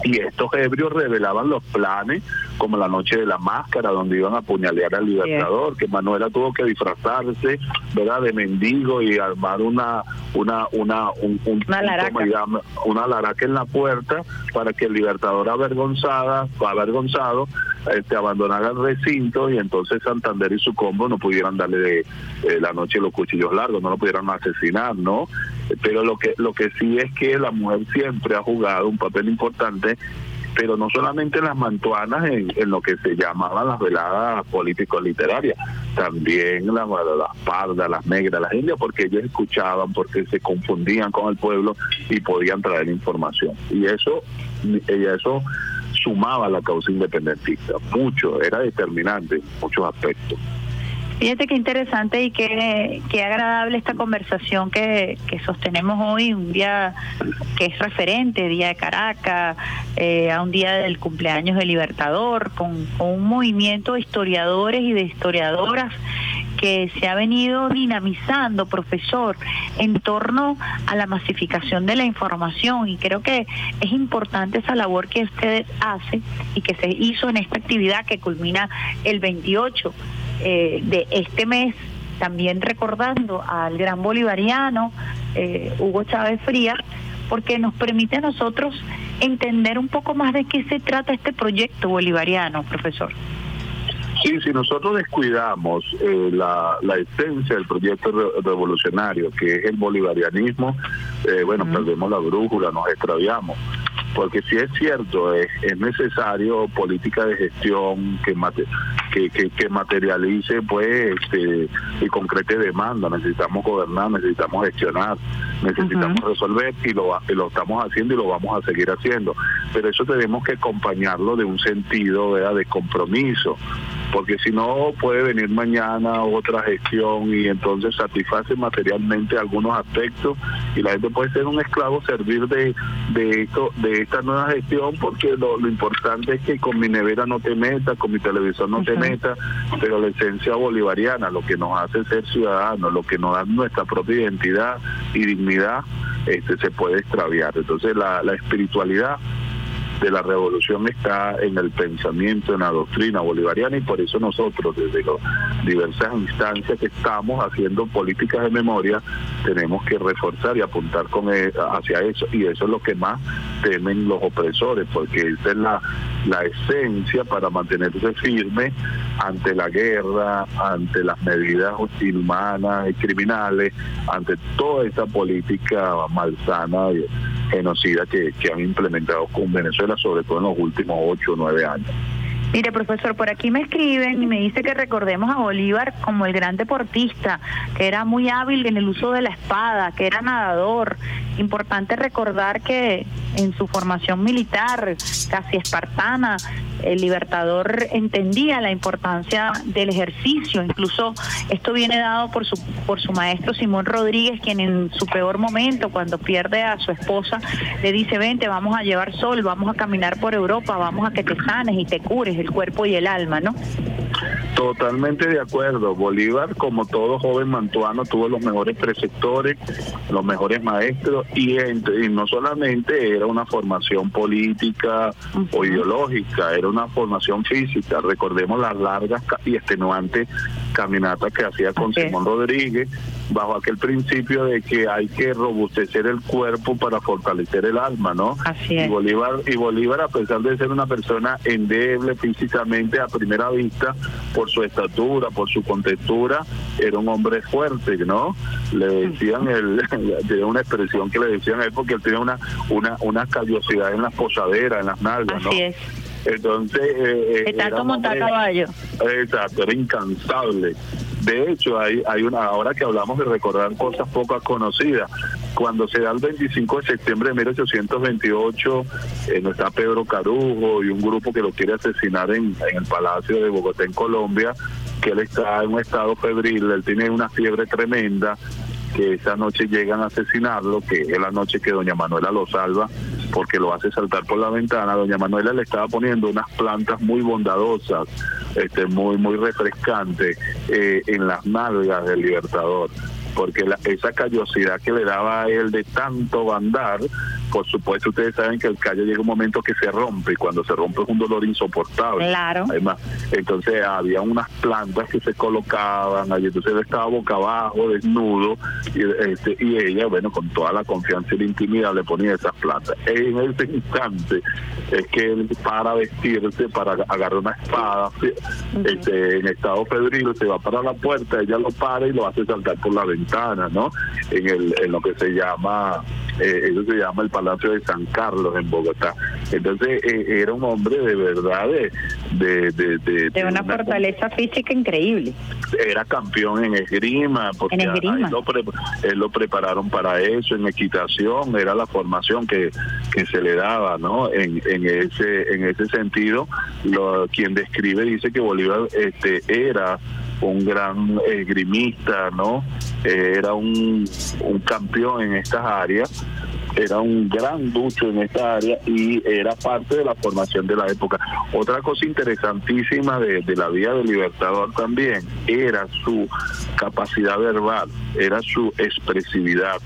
[SPEAKER 12] y estos ebrios revelaban los planes como la noche de la máscara donde iban a apuñalear al libertador que Manuela tuvo que disfrazarse verdad de mendigo y armar una una una un, un-
[SPEAKER 4] Una
[SPEAKER 12] un-
[SPEAKER 4] laraca.
[SPEAKER 12] una laraca en la puerta para que el libertador avergonzada avergonzado este abandonara el recinto y entonces Santander y su combo no pudieran darle de, eh, la noche los cuchillos largos no lo pudieran asesinar no pero lo que lo que sí es que la mujer siempre ha jugado un papel importante pero no solamente en las mantuanas, en, en lo que se llamaban las veladas político-literarias, también las, las pardas, las negras, las indias, porque ellos escuchaban, porque se confundían con el pueblo y podían traer información. Y eso, y eso sumaba a la causa independentista, mucho, era determinante en muchos aspectos.
[SPEAKER 4] Fíjate qué interesante y qué, qué agradable esta conversación que, que sostenemos hoy, un día que es referente, Día de Caracas, eh, a un día del cumpleaños del Libertador, con, un movimiento de historiadores y de historiadoras que se ha venido dinamizando, profesor, en torno a la masificación de la información. Y creo que es importante esa labor que usted hace y que se hizo en esta actividad que culmina el 28 eh, de este mes, también recordando al gran bolivariano eh, Hugo Chávez Frías, porque nos permite a nosotros entender un poco más de qué se trata este proyecto bolivariano, profesor.
[SPEAKER 12] Sí, si nosotros descuidamos eh, la, la esencia del proyecto re- revolucionario, que es el bolivarianismo, eh, bueno, perdemos la brújula, nos extraviamos. Porque si es cierto, es, es necesario política de gestión que, mate- que, que materialice pues este, y concrete demanda. Necesitamos gobernar, necesitamos gestionar, necesitamos resolver y lo, y lo estamos haciendo y lo vamos a seguir haciendo. Pero eso tenemos que acompañarlo de un sentido ¿verdad? de compromiso porque si no puede venir mañana otra gestión y entonces satisface materialmente algunos aspectos y la gente puede ser un esclavo servir de de esto de esta nueva gestión porque lo, lo importante es que con mi nevera no te meta con mi televisor no te meta pero la esencia bolivariana lo que nos hace ser ciudadanos lo que nos da nuestra propia identidad y dignidad este se puede extraviar. Entonces la, la espiritualidad de la revolución está en el pensamiento, en la doctrina bolivariana y por eso nosotros desde las diversas instancias que estamos haciendo políticas de memoria tenemos que reforzar y apuntar con e- hacia eso. Y eso es lo que más temen los opresores porque esa es la, la esencia para mantenerse firme ante la guerra, ante las medidas inhumanas y criminales, ante toda esa política malsana y genocida que, que han implementado con Venezuela, sobre todo en los últimos ocho o nueve años.
[SPEAKER 4] Mire, profesor, por aquí me escriben y me dice que recordemos a Bolívar como el gran deportista, que era muy hábil en el uso de la espada, que era nadador. Importante recordar que en su formación militar, casi espartana, el libertador entendía la importancia del ejercicio. Incluso esto viene dado por su, por su maestro Simón Rodríguez, quien en su peor momento, cuando pierde a su esposa, le dice, vente, vamos a llevar sol, vamos a caminar por Europa, vamos a que te sanes y te cures el cuerpo y el alma, ¿no?
[SPEAKER 12] Totalmente de acuerdo. Bolívar, como todo joven mantuano, tuvo los mejores preceptores, los mejores maestros y, entre- y no solamente era una formación política o ideológica, era una formación física. Recordemos las largas y extenuantes caminatas que hacía con Simón Rodríguez bajo aquel principio de que hay que robustecer el cuerpo para fortalecer el alma, ¿no? Y Bolívar y Bolívar a pesar de ser una persona endeble físicamente a primera vista por su estatura, por su contextura, era un hombre fuerte, ¿no? Le decían, el, tenía una expresión que le decían a él porque él tenía una, una, una callosidad en las posaderas, en las nalgas, ¿no?
[SPEAKER 4] Así es.
[SPEAKER 12] Entonces, eh, eh,
[SPEAKER 4] De tanto montar caballo.
[SPEAKER 12] Exacto, era incansable. De hecho, hay, hay una, ahora que hablamos de recordar cosas poco conocidas, cuando se da el 25 de septiembre de 1828, eh, está Pedro Carujo y un grupo que lo quiere asesinar en, en el Palacio de Bogotá, en Colombia, que él está en un estado febril, él tiene una fiebre tremenda, que esa noche llegan a asesinarlo, que es la noche que doña Manuela lo salva porque lo hace saltar por la ventana. Doña Manuela le estaba poniendo unas plantas muy bondadosas, este, muy muy refrescantes eh, en las nalgas del Libertador, porque la- esa callosidad que le daba a él de tanto andar, por supuesto ustedes saben que el callo llega un momento que se rompe y cuando se rompe es un dolor insoportable.
[SPEAKER 4] Claro.
[SPEAKER 12] Además, entonces había unas plantas que se colocaban allí, entonces él estaba boca abajo, desnudo, y, este, y ella, bueno, con toda la confianza y la intimidad le ponía esas plantas. En ese instante es que él para vestirse, para agarrar una espada, este, en estado febril, se va para la puerta, ella lo para y lo hace saltar por la ventana, ¿no? En, el, en lo que se llama, eh, eso se llama el Palacio de San Carlos en Bogotá. Entonces eh, era un hombre de verdad de, de, de, de-
[SPEAKER 4] De una fortaleza física increíble.
[SPEAKER 12] era campeón en esgrima, porque
[SPEAKER 4] En esgrima.
[SPEAKER 12] él lo, pre- él lo prepararon para eso, en equitación, era la formación que, que se le daba, ¿no? En, en ese en ese sentido, lo, quien describe dice que Bolívar este era un gran esgrimista, ¿no? Eh, era un, un campeón en estas áreas era un gran ducho en esta área y era parte de la formación de la época. Otra cosa interesantísima de, de la vida del Libertador también era su capacidad verbal, era su expresividad.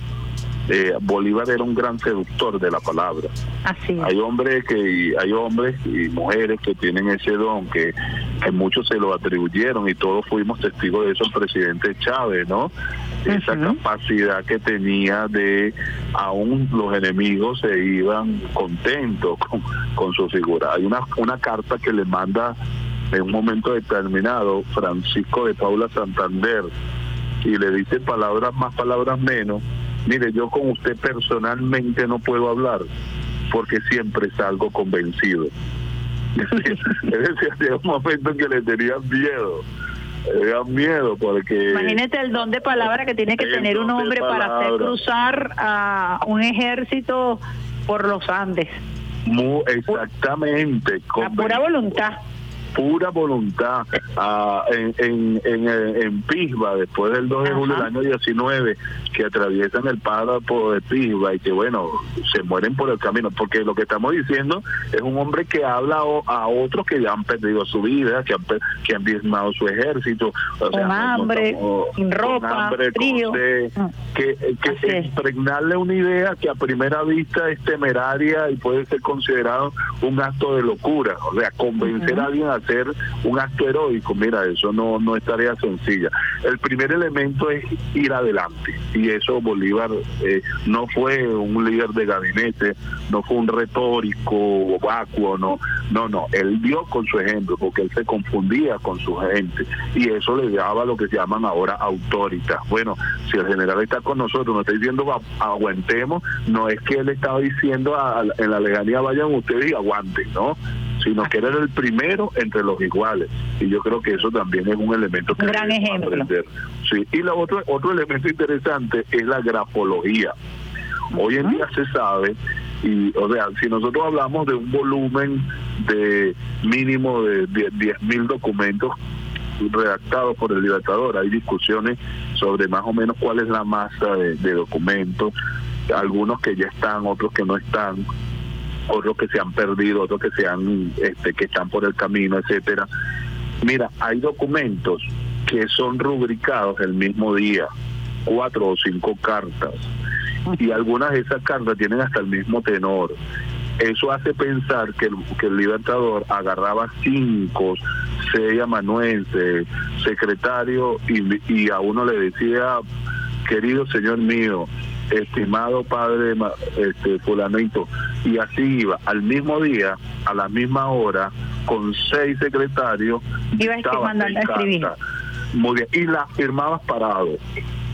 [SPEAKER 12] Eh, Bolívar era un gran seductor de la palabra.
[SPEAKER 4] Así
[SPEAKER 12] Hay hombres que hay hombres y mujeres que tienen ese don que, que muchos se lo atribuyeron y todos fuimos testigos de eso el presidente Chávez, ¿no? Esa capacidad que tenía de aún los enemigos se iban contentos con, con su figura. Hay una una carta que le manda en un momento determinado Francisco de Paula Santander y le dice palabras más, palabras menos. Mire, yo con usted personalmente no puedo hablar porque siempre salgo convencido. Es decir, había un momento en que le tenían miedo. Le tenían miedo porque...
[SPEAKER 4] Imagínate el don de palabra que tiene que tener un hombre para hacer cruzar a un ejército por los Andes.
[SPEAKER 12] Mu- exactamente.
[SPEAKER 4] A pura voluntad.
[SPEAKER 12] Pura voluntad. Ah, en, en, en, eh, en Pisba, después del 2 de julio del año 19, que atraviesan el páramo de Pisba y que, bueno, se mueren por el camino. Porque lo que estamos diciendo es un hombre que habla o- a otros que ya han perdido su vida, que han, que han diezmado su ejército. O
[SPEAKER 4] Con
[SPEAKER 12] no- no
[SPEAKER 4] hambre,
[SPEAKER 12] estamos-
[SPEAKER 4] sin
[SPEAKER 12] con
[SPEAKER 4] ropa,
[SPEAKER 12] con
[SPEAKER 4] frío.
[SPEAKER 12] sed, que, que impregnarle una idea que a primera vista es temeraria y puede ser considerado un acto de locura, o sea, convencer a alguien a hacer un acto heroico, mira, eso no, no es tarea sencilla. El primer elemento es ir adelante y eso Bolívar eh, no fue un líder de gabinete, no fue un retórico vacuo, no, no, no, él dio con su ejemplo porque él se confundía con su gente y eso le daba lo que se llaman ahora autoritas. Bueno, si el general está con nosotros, nos está diciendo "A- aguantemos, no es que él estaba diciendo a- en la legalía vayan ustedes y aguanten, ¿no? Sino que él era el primero entre los iguales. Y yo creo que eso también es un elemento que
[SPEAKER 4] gran ejemplo.
[SPEAKER 12] aprender. Sí, y la otro, otro elemento interesante es la grafología. Hoy en día se sabe, y o sea, si nosotros hablamos de un volumen de mínimo de 10 mil documentos redactados por el Libertador, hay discusiones sobre más o menos cuál es la masa de, de documentos, algunos que ya están, otros que no están, otros que se han perdido, otros que se han, este, que están por el camino, etcétera. Mira, hay documentos que son rubricados el mismo día, cuatro o cinco cartas, y algunas de esas cartas tienen hasta el mismo tenor. Eso hace pensar que el, que el Libertador agarraba cinco, seis amanuenses, secretario, y, y a uno le decía, querido señor mío, estimado padre este, fulanito, y así iba, al mismo día, a la misma hora, con seis secretarios,
[SPEAKER 4] Iba mandando escribir.
[SPEAKER 12] Muy bien, y las firmabas parado,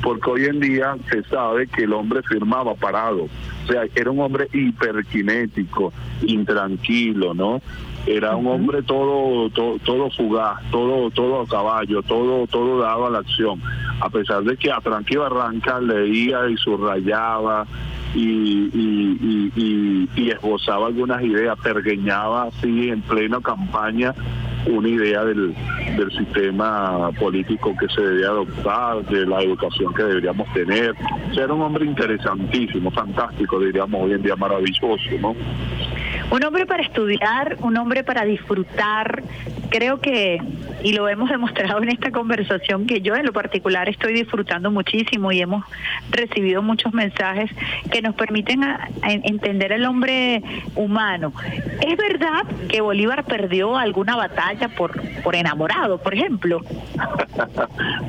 [SPEAKER 12] porque hoy en día se sabe que el hombre firmaba parado, o sea, era un hombre hiperquinético, intranquilo, ¿no? Era un hombre todo, todo todo fugaz, todo todo a caballo, todo todo dado a la acción, a pesar de que a tranqui barranca leía y subrayaba y, y, y, y- y esbozaba algunas ideas, pergueñaba así en plena campaña una idea del, del sistema político que se debía adoptar, de la educación que deberíamos tener. O sea, era un hombre interesantísimo, fantástico, diríamos hoy en día maravilloso, ¿no?
[SPEAKER 4] Un hombre para estudiar, un hombre para disfrutar. Creo que, y lo hemos demostrado en esta conversación, que yo en lo particular estoy disfrutando muchísimo y hemos recibido muchos mensajes que nos permiten a- a entender el hombre humano. ¿Es verdad que Bolívar perdió alguna batalla por, por enamorado, por ejemplo?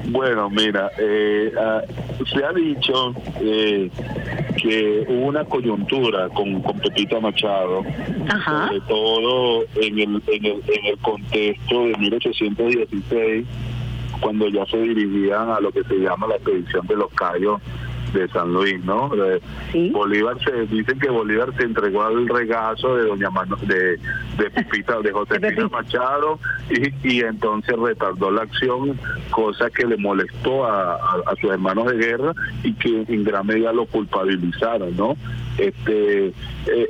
[SPEAKER 12] Bueno, mira, eh, ah, se ha dicho eh, que hubo una coyuntura con, con Pepita Machado, sobre todo en el, en, el, en el contexto de 1816, cuando ya se dirigían a lo que se llama la expedición de los Cayos de San Luis, ¿no? De- Bolívar se dicen que Bolívar se entregó al regazo de doña Mano- de de Pepita de Josefina Machado y, y entonces retardó la acción, cosa que le molestó a, a- a sus hermanos de guerra y que en gran medida lo culpabilizaron, ¿no? Este eh,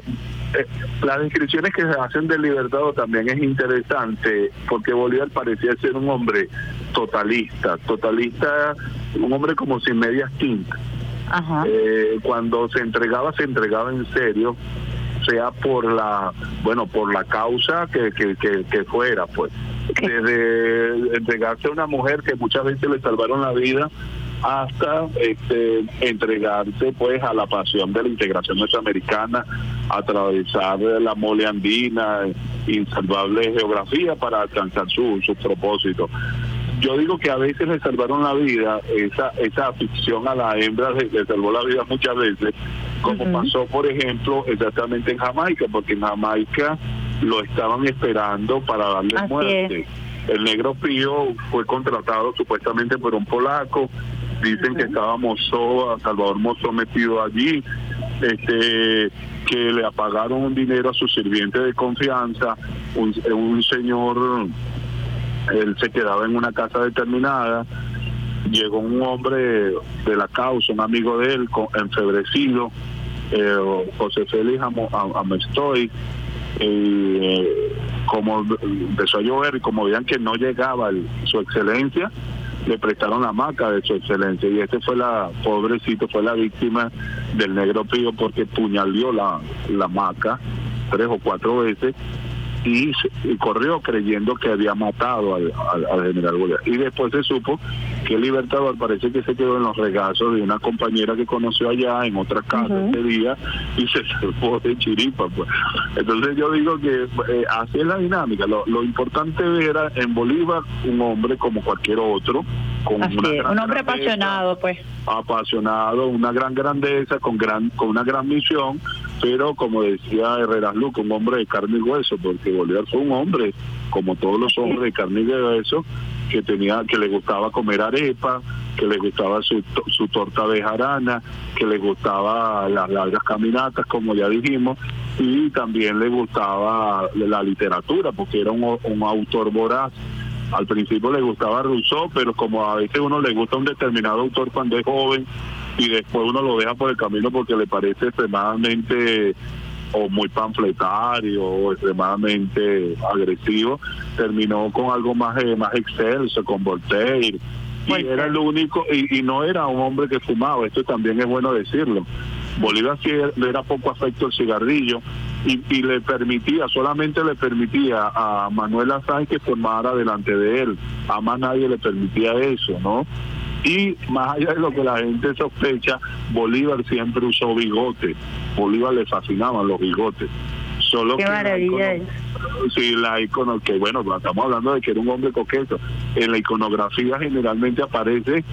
[SPEAKER 12] eh, las descripciones que se hacen del Libertador también es interesante porque Bolívar parecía ser un hombre totalista, totalista, un hombre como sin medias tintas. Eh, cuando se entregaba, se entregaba en serio, sea por la, bueno, por la causa que, que, que, que fuera, pues. Desde entregarse a una mujer que muchas veces le salvaron la vida hasta este, entregarse pues a la pasión de la integración norteamericana, atravesar la mole andina, insalvable geografía para alcanzar su, su propósito. Yo digo que a veces le salvaron la vida, esa, esa afición a la hembra le, le salvó la vida muchas veces, como pasó por ejemplo exactamente en Jamaica, porque en Jamaica lo estaban esperando para darle
[SPEAKER 4] Así
[SPEAKER 12] muerte. El negro Pío fue contratado supuestamente por un polaco, dicen que estaba Mozo, Salvador Mozo metido allí, este que le apagaron un dinero a su sirviente de confianza, un, señor, él se quedaba en una casa determinada, llegó un hombre de la causa, un amigo de él, enfebrecido, eh, José Félix Amestoy, eh, como empezó a llover y como veían que no llegaba su excelencia, le prestaron la hamaca de su excelencia. Y este fue la, pobrecito, fue la víctima del negro pío porque puñaleó la, la hamaca tres o cuatro veces y, y corrió creyendo que había matado al, al- al general Bolívar. Y después se supo que el Libertador parece que se quedó en los regazos de una compañera que conoció allá en otra casa ese día y se salvó de chiripa. Pues. Entonces yo digo que eh, así es la dinámica. Lo, lo importante era en Bolívar un hombre como cualquier otro, con
[SPEAKER 4] Así
[SPEAKER 12] una
[SPEAKER 4] es,
[SPEAKER 12] gran
[SPEAKER 4] un hombre
[SPEAKER 12] grandeza,
[SPEAKER 4] apasionado, pues.
[SPEAKER 12] apasionado, una gran grandeza, con gran con una gran misión, pero como decía Herrera Luco, un hombre de carne y hueso, porque Bolívar fue un hombre, como todos los hombres de carne y hueso, que tenía que le gustaba comer arepa, que le gustaba su, su torta de jarana, que le gustaba las largas caminatas, como ya dijimos, y también le gustaba la literatura, porque era un, un autor voraz. Al principio le gustaba Rousseau, pero como a veces uno le gusta un determinado autor cuando es joven y después uno lo deja por el camino porque le parece extremadamente o muy panfletario o extremadamente agresivo, terminó con algo más eh, más excelso, con Voltaire. Y era el único, y, y no era un hombre que fumaba, esto también es bueno decirlo. Bolívar sí le era poco afecto el cigarrillo y, y le permitía, solamente le permitía a Manuel Sáenz que formara delante de él. A más nadie le permitía eso, ¿no? Y más allá de lo que la gente sospecha, Bolívar siempre usó bigote. Bolívar le fascinaban los bigotes. Solo
[SPEAKER 4] Qué
[SPEAKER 12] que la
[SPEAKER 4] maravilla
[SPEAKER 12] icono- Sí, la icono, que bueno, estamos hablando de que era un hombre coqueto. En la iconografía generalmente aparece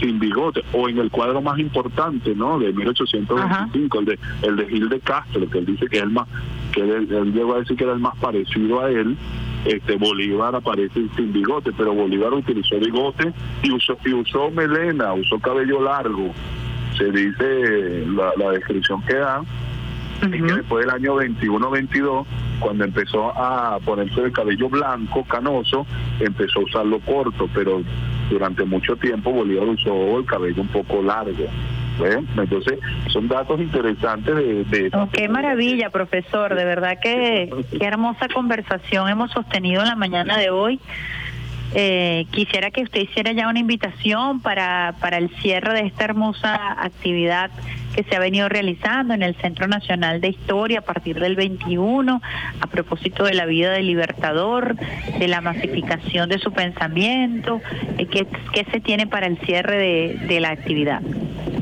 [SPEAKER 12] sin bigote, o en el cuadro más importante, ¿no? De 1825, el de, el de Gil de Castro, que él dice que es el más, que él, él llegó a decir que era el más parecido a él, este Bolívar aparece sin bigote, pero Bolívar utilizó bigote y usó, y usó melena, usó cabello largo. Se dice la, la descripción que da, y que después del año 21-22, cuando empezó a ponerse el cabello blanco, canoso, empezó a usarlo corto, pero durante mucho tiempo Bolívar usó el cabello un poco largo. ¿ven? Entonces, son datos interesantes de... de
[SPEAKER 4] Oh, qué maravilla, profesor. De verdad que qué hermosa conversación hemos sostenido en la mañana de hoy. Eh, quisiera que usted hiciera ya una invitación para, para el cierre de esta hermosa actividad que se ha venido realizando en el Centro Nacional de Historia a partir del 21, a propósito de la vida del Libertador, de la masificación de su pensamiento, eh, ¿qué, qué se tiene para el cierre de, de la actividad?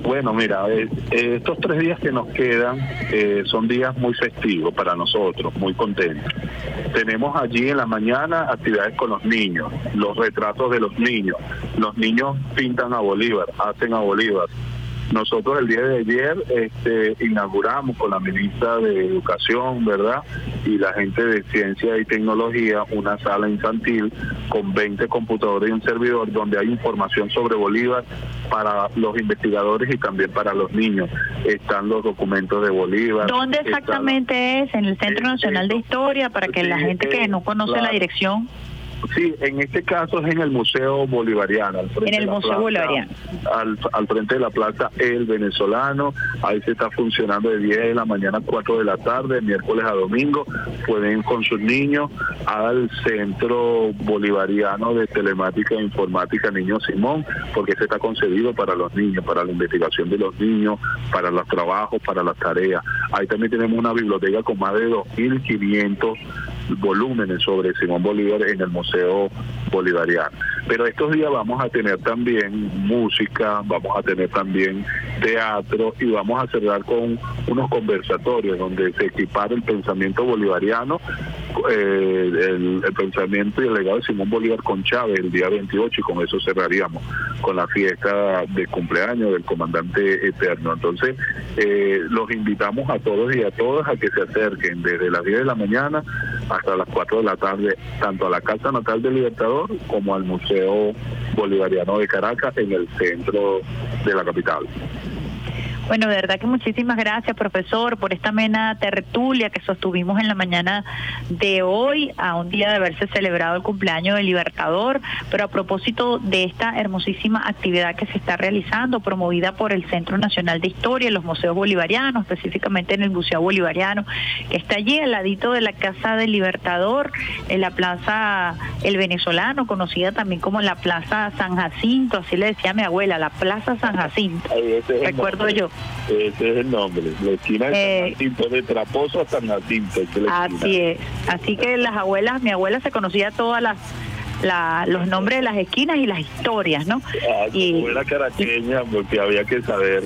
[SPEAKER 12] Bueno, mira, eh, eh, estos tres días que nos quedan eh, son días muy festivos para nosotros, muy contentos. Tenemos allí en la mañana actividades con los niños, los retratos de los niños. Los niños pintan a Bolívar, hacen a Bolívar. Nosotros el día de ayer este, inauguramos con la ministra de Educación, ¿verdad? Y la gente de Ciencia y Tecnología una sala infantil con 20 computadores y un servidor donde hay información sobre Bolívar para los investigadores y también para los niños. Están los documentos de Bolívar.
[SPEAKER 4] ¿Dónde exactamente es? ¿En el Centro Nacional de Historia? Para que la gente que
[SPEAKER 12] eh,
[SPEAKER 4] no conoce la dirección.
[SPEAKER 12] Sí, en este caso es en el Museo Bolivariano. al frente
[SPEAKER 4] En el
[SPEAKER 12] de la
[SPEAKER 4] Museo
[SPEAKER 12] plaza-
[SPEAKER 4] Bolivariano.
[SPEAKER 12] Al, al frente de la plaza El Venezolano. Ahí se está funcionando de 10 de la mañana a 4 de la tarde, miércoles a domingo. Pueden ir con sus niños al Centro Bolivariano de Telemática e Informática Niño Simón, porque se está concebido para los niños, para la investigación de los niños, para los trabajos, para las tareas. Ahí también tenemos una biblioteca con más de 2.500 volúmenes sobre Simón Bolívar en el Museo Bolivariano. Pero estos días vamos a tener también música, vamos a tener también teatro y vamos a cerrar con unos conversatorios donde se equipara el pensamiento bolivariano, eh, el, el pensamiento y el legado de Simón Bolívar con Chávez el día 28 y con eso cerraríamos con la fiesta de cumpleaños del comandante eterno. Entonces, eh, los invitamos a todos y a todas a que se acerquen desde las 10 de la mañana hasta las 4 de la tarde, tanto a la Casa Natal del Libertador como al Museo Bolivariano de Caracas en el centro de la capital.
[SPEAKER 4] Bueno, de verdad que muchísimas gracias, profesor, por esta amena tertulia que sostuvimos en la mañana de hoy, a un día de haberse celebrado el cumpleaños del Libertador, pero a propósito de esta hermosísima actividad que se está realizando, promovida por el Centro Nacional de Historia, los museos bolivarianos, específicamente en el Museo Bolivariano, que está allí al ladito de la Casa del Libertador, en la Plaza El Venezolano, conocida también como la Plaza San Jacinto, así le decía mi abuela, la Plaza San Jacinto. Recuerdo yo.
[SPEAKER 12] Ese es el nombre, la esquina de
[SPEAKER 4] Eh,
[SPEAKER 12] San Jacinto, de Traposo a San Jacinto. esa es la esquina.
[SPEAKER 4] Así es. Así que las abuelas, mi abuela se conocía todas las la- los nombres de las esquinas y las historias, ¿no?
[SPEAKER 12] Ah, como era caraqueña, porque había que saber.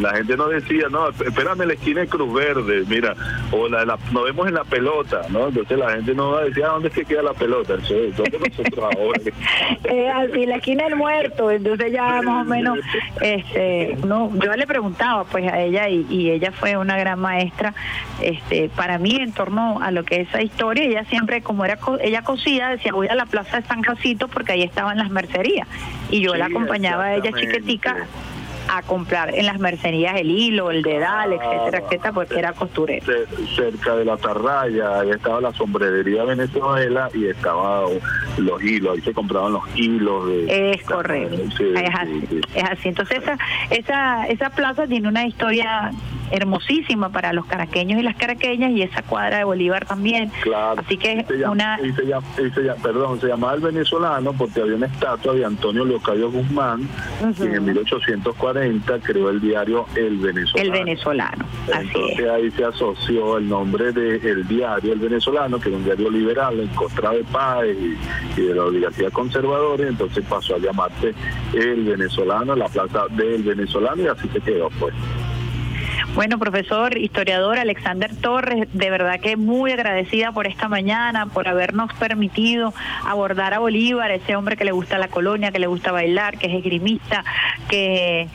[SPEAKER 12] La gente no decía, no, espérame la esquina de Cruz Verde, mira, o la, la- nos vemos en la pelota, ¿no? Entonces la gente no decía, "¿A ¿dónde es que queda la pelota? Entonces, ¿dónde nosotros ahora?
[SPEAKER 4] Eh, así, la esquina del muerto, entonces ya más o menos, este, no, yo le preguntaba pues a ella y, y ella fue una gran maestra, este, para mí en torno a lo que es esa historia, ella siempre como era co- ella cosía decía voy a la plaza de San Jacinto porque ahí estaban las mercerías. Y yo la acompañaba a ella chiquitica a comprar en las mercerías el hilo, el dedal, etcétera, etcétera, porque era costurera.
[SPEAKER 12] Ce- cerca de la Tarraya, ahí estaba la sombrerería Venezuela y estaba los hilos, ahí se compraban los hilos. De,
[SPEAKER 4] Es correcto.
[SPEAKER 12] Sí,
[SPEAKER 4] es así. Es así. Entonces esa, esa, esa plaza tiene una historia hermosísima para los caraqueños y las caraqueñas y esa cuadra de Bolívar también.
[SPEAKER 12] Claro.
[SPEAKER 4] Así que
[SPEAKER 12] se llama-
[SPEAKER 4] una
[SPEAKER 12] se llama- se llama- perdón, se llamaba el venezolano porque había una estatua de Antonio Leocadio Guzmán, quien en 1840 creó el diario El Venezolano.
[SPEAKER 4] el venezolano. Así
[SPEAKER 12] Entonces
[SPEAKER 4] es.
[SPEAKER 12] ahí se asoció el nombre del diario El Venezolano, que era un diario liberal en contra de Páez y, y de la oligarquía conservadora, entonces pasó a llamarse El Venezolano, la plaza del Venezolano, y así se quedó pues.
[SPEAKER 4] Bueno, profesor, historiador Alexander Torres, de verdad que muy agradecida por esta mañana, por habernos permitido abordar a Bolívar, ese hombre que le gusta la colonia, que le gusta bailar, que es esgrimista, que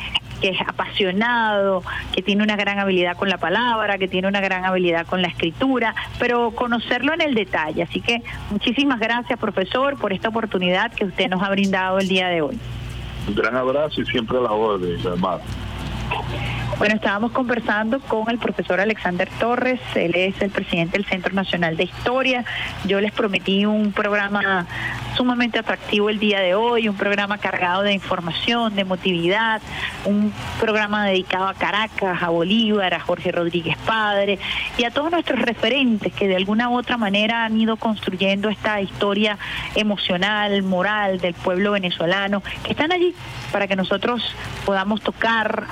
[SPEAKER 4] es apasionado, que tiene una gran habilidad con la palabra, que tiene una gran habilidad con la escritura, pero conocerlo en el detalle. Así que muchísimas gracias, profesor, por esta oportunidad que usted nos ha brindado el día de hoy.
[SPEAKER 12] Un gran abrazo y siempre a la orden, hermano.
[SPEAKER 4] Bueno, estábamos conversando con el profesor Alexander Torres, él es el presidente del Centro Nacional de Historia. Yo les prometí un programa sumamente atractivo el día de hoy, un programa cargado de información, de emotividad, un programa dedicado a Caracas, a Bolívar, a Jorge Rodríguez Padre y a todos nuestros referentes que de alguna u otra manera han ido construyendo esta historia emocional, moral del pueblo venezolano, que están allí para que nosotros podamos tocar,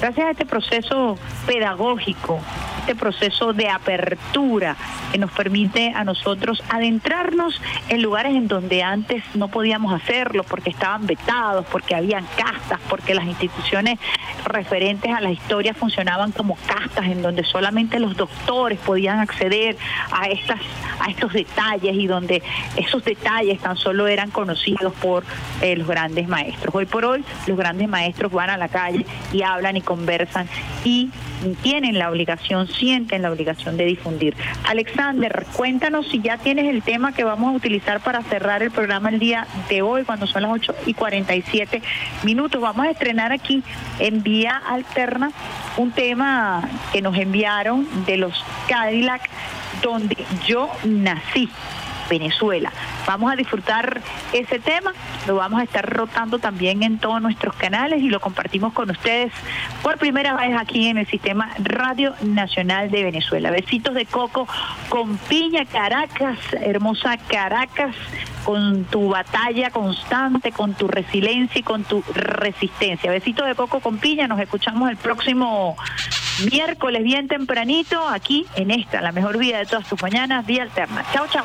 [SPEAKER 4] gracias a este proceso pedagógico, este proceso de apertura que nos permite a nosotros adentrarnos en lugares en donde antes no podíamos hacerlo porque estaban vetados, porque habían castas, porque las instituciones referentes a la historia funcionaban como castas en donde solamente los doctores podían acceder a estas a estos detalles y donde esos detalles tan solo eran conocidos por eh, los grandes maestros. Hoy por hoy los grandes maestros van a la calle y hablan y conversan y tienen la obligación, sienten la obligación de difundir. Alexander, cuéntanos si ya tienes el tema que vamos a utilizar para cerrar el programa el día de hoy, cuando son las 8 y 47 minutos. Vamos a estrenar aquí en vía alterna un tema que nos enviaron de los Cadillac, donde yo nací. Venezuela. Vamos a disfrutar ese tema, lo vamos a estar rotando también en todos nuestros canales y lo compartimos con ustedes por primera vez aquí en el sistema Radio Nacional de Venezuela. Besitos de coco con piña Caracas, hermosa Caracas, con tu batalla constante, con tu resiliencia y con tu resistencia. Besitos de coco con piña, nos escuchamos el próximo miércoles bien tempranito aquí en esta, la mejor vida de todas tus mañanas, Vía Alterna. Chao, chao.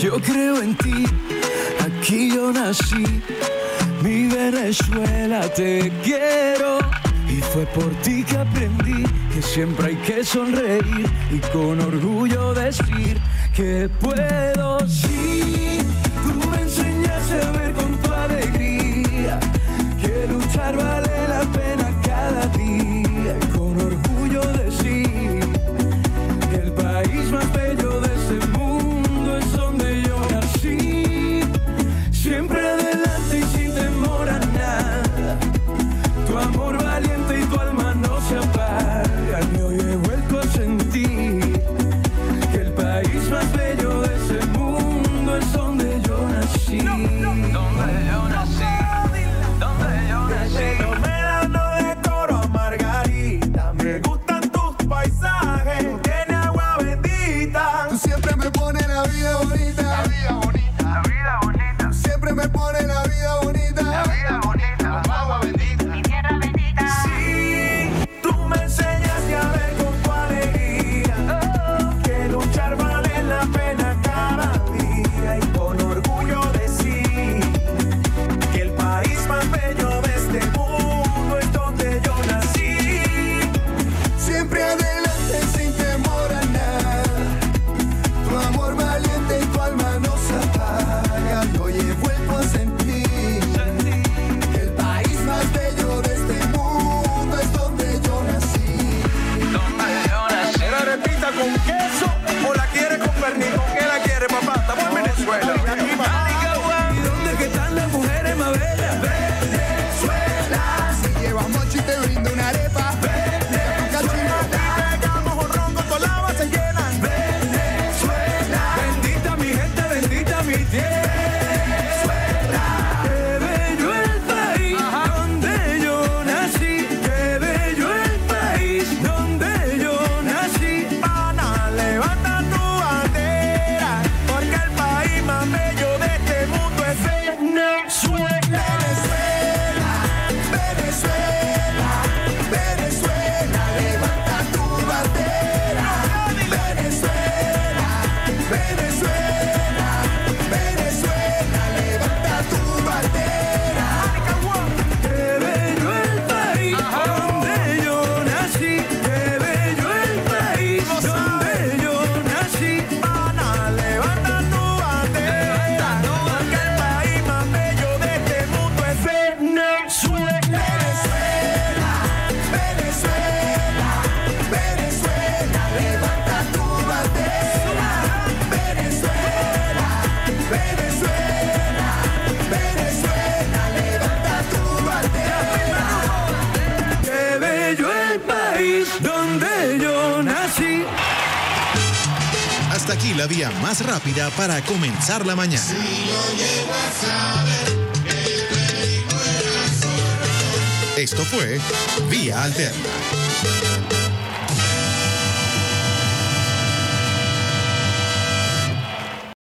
[SPEAKER 13] Yo creo en ti, aquí yo nací, mi Venezuela te quiero. Y fue por ti que aprendí que siempre hay que sonreír y con orgullo decir que puedo. Sí, que
[SPEAKER 1] para comenzar la mañana. Esto fue Vía Alterna.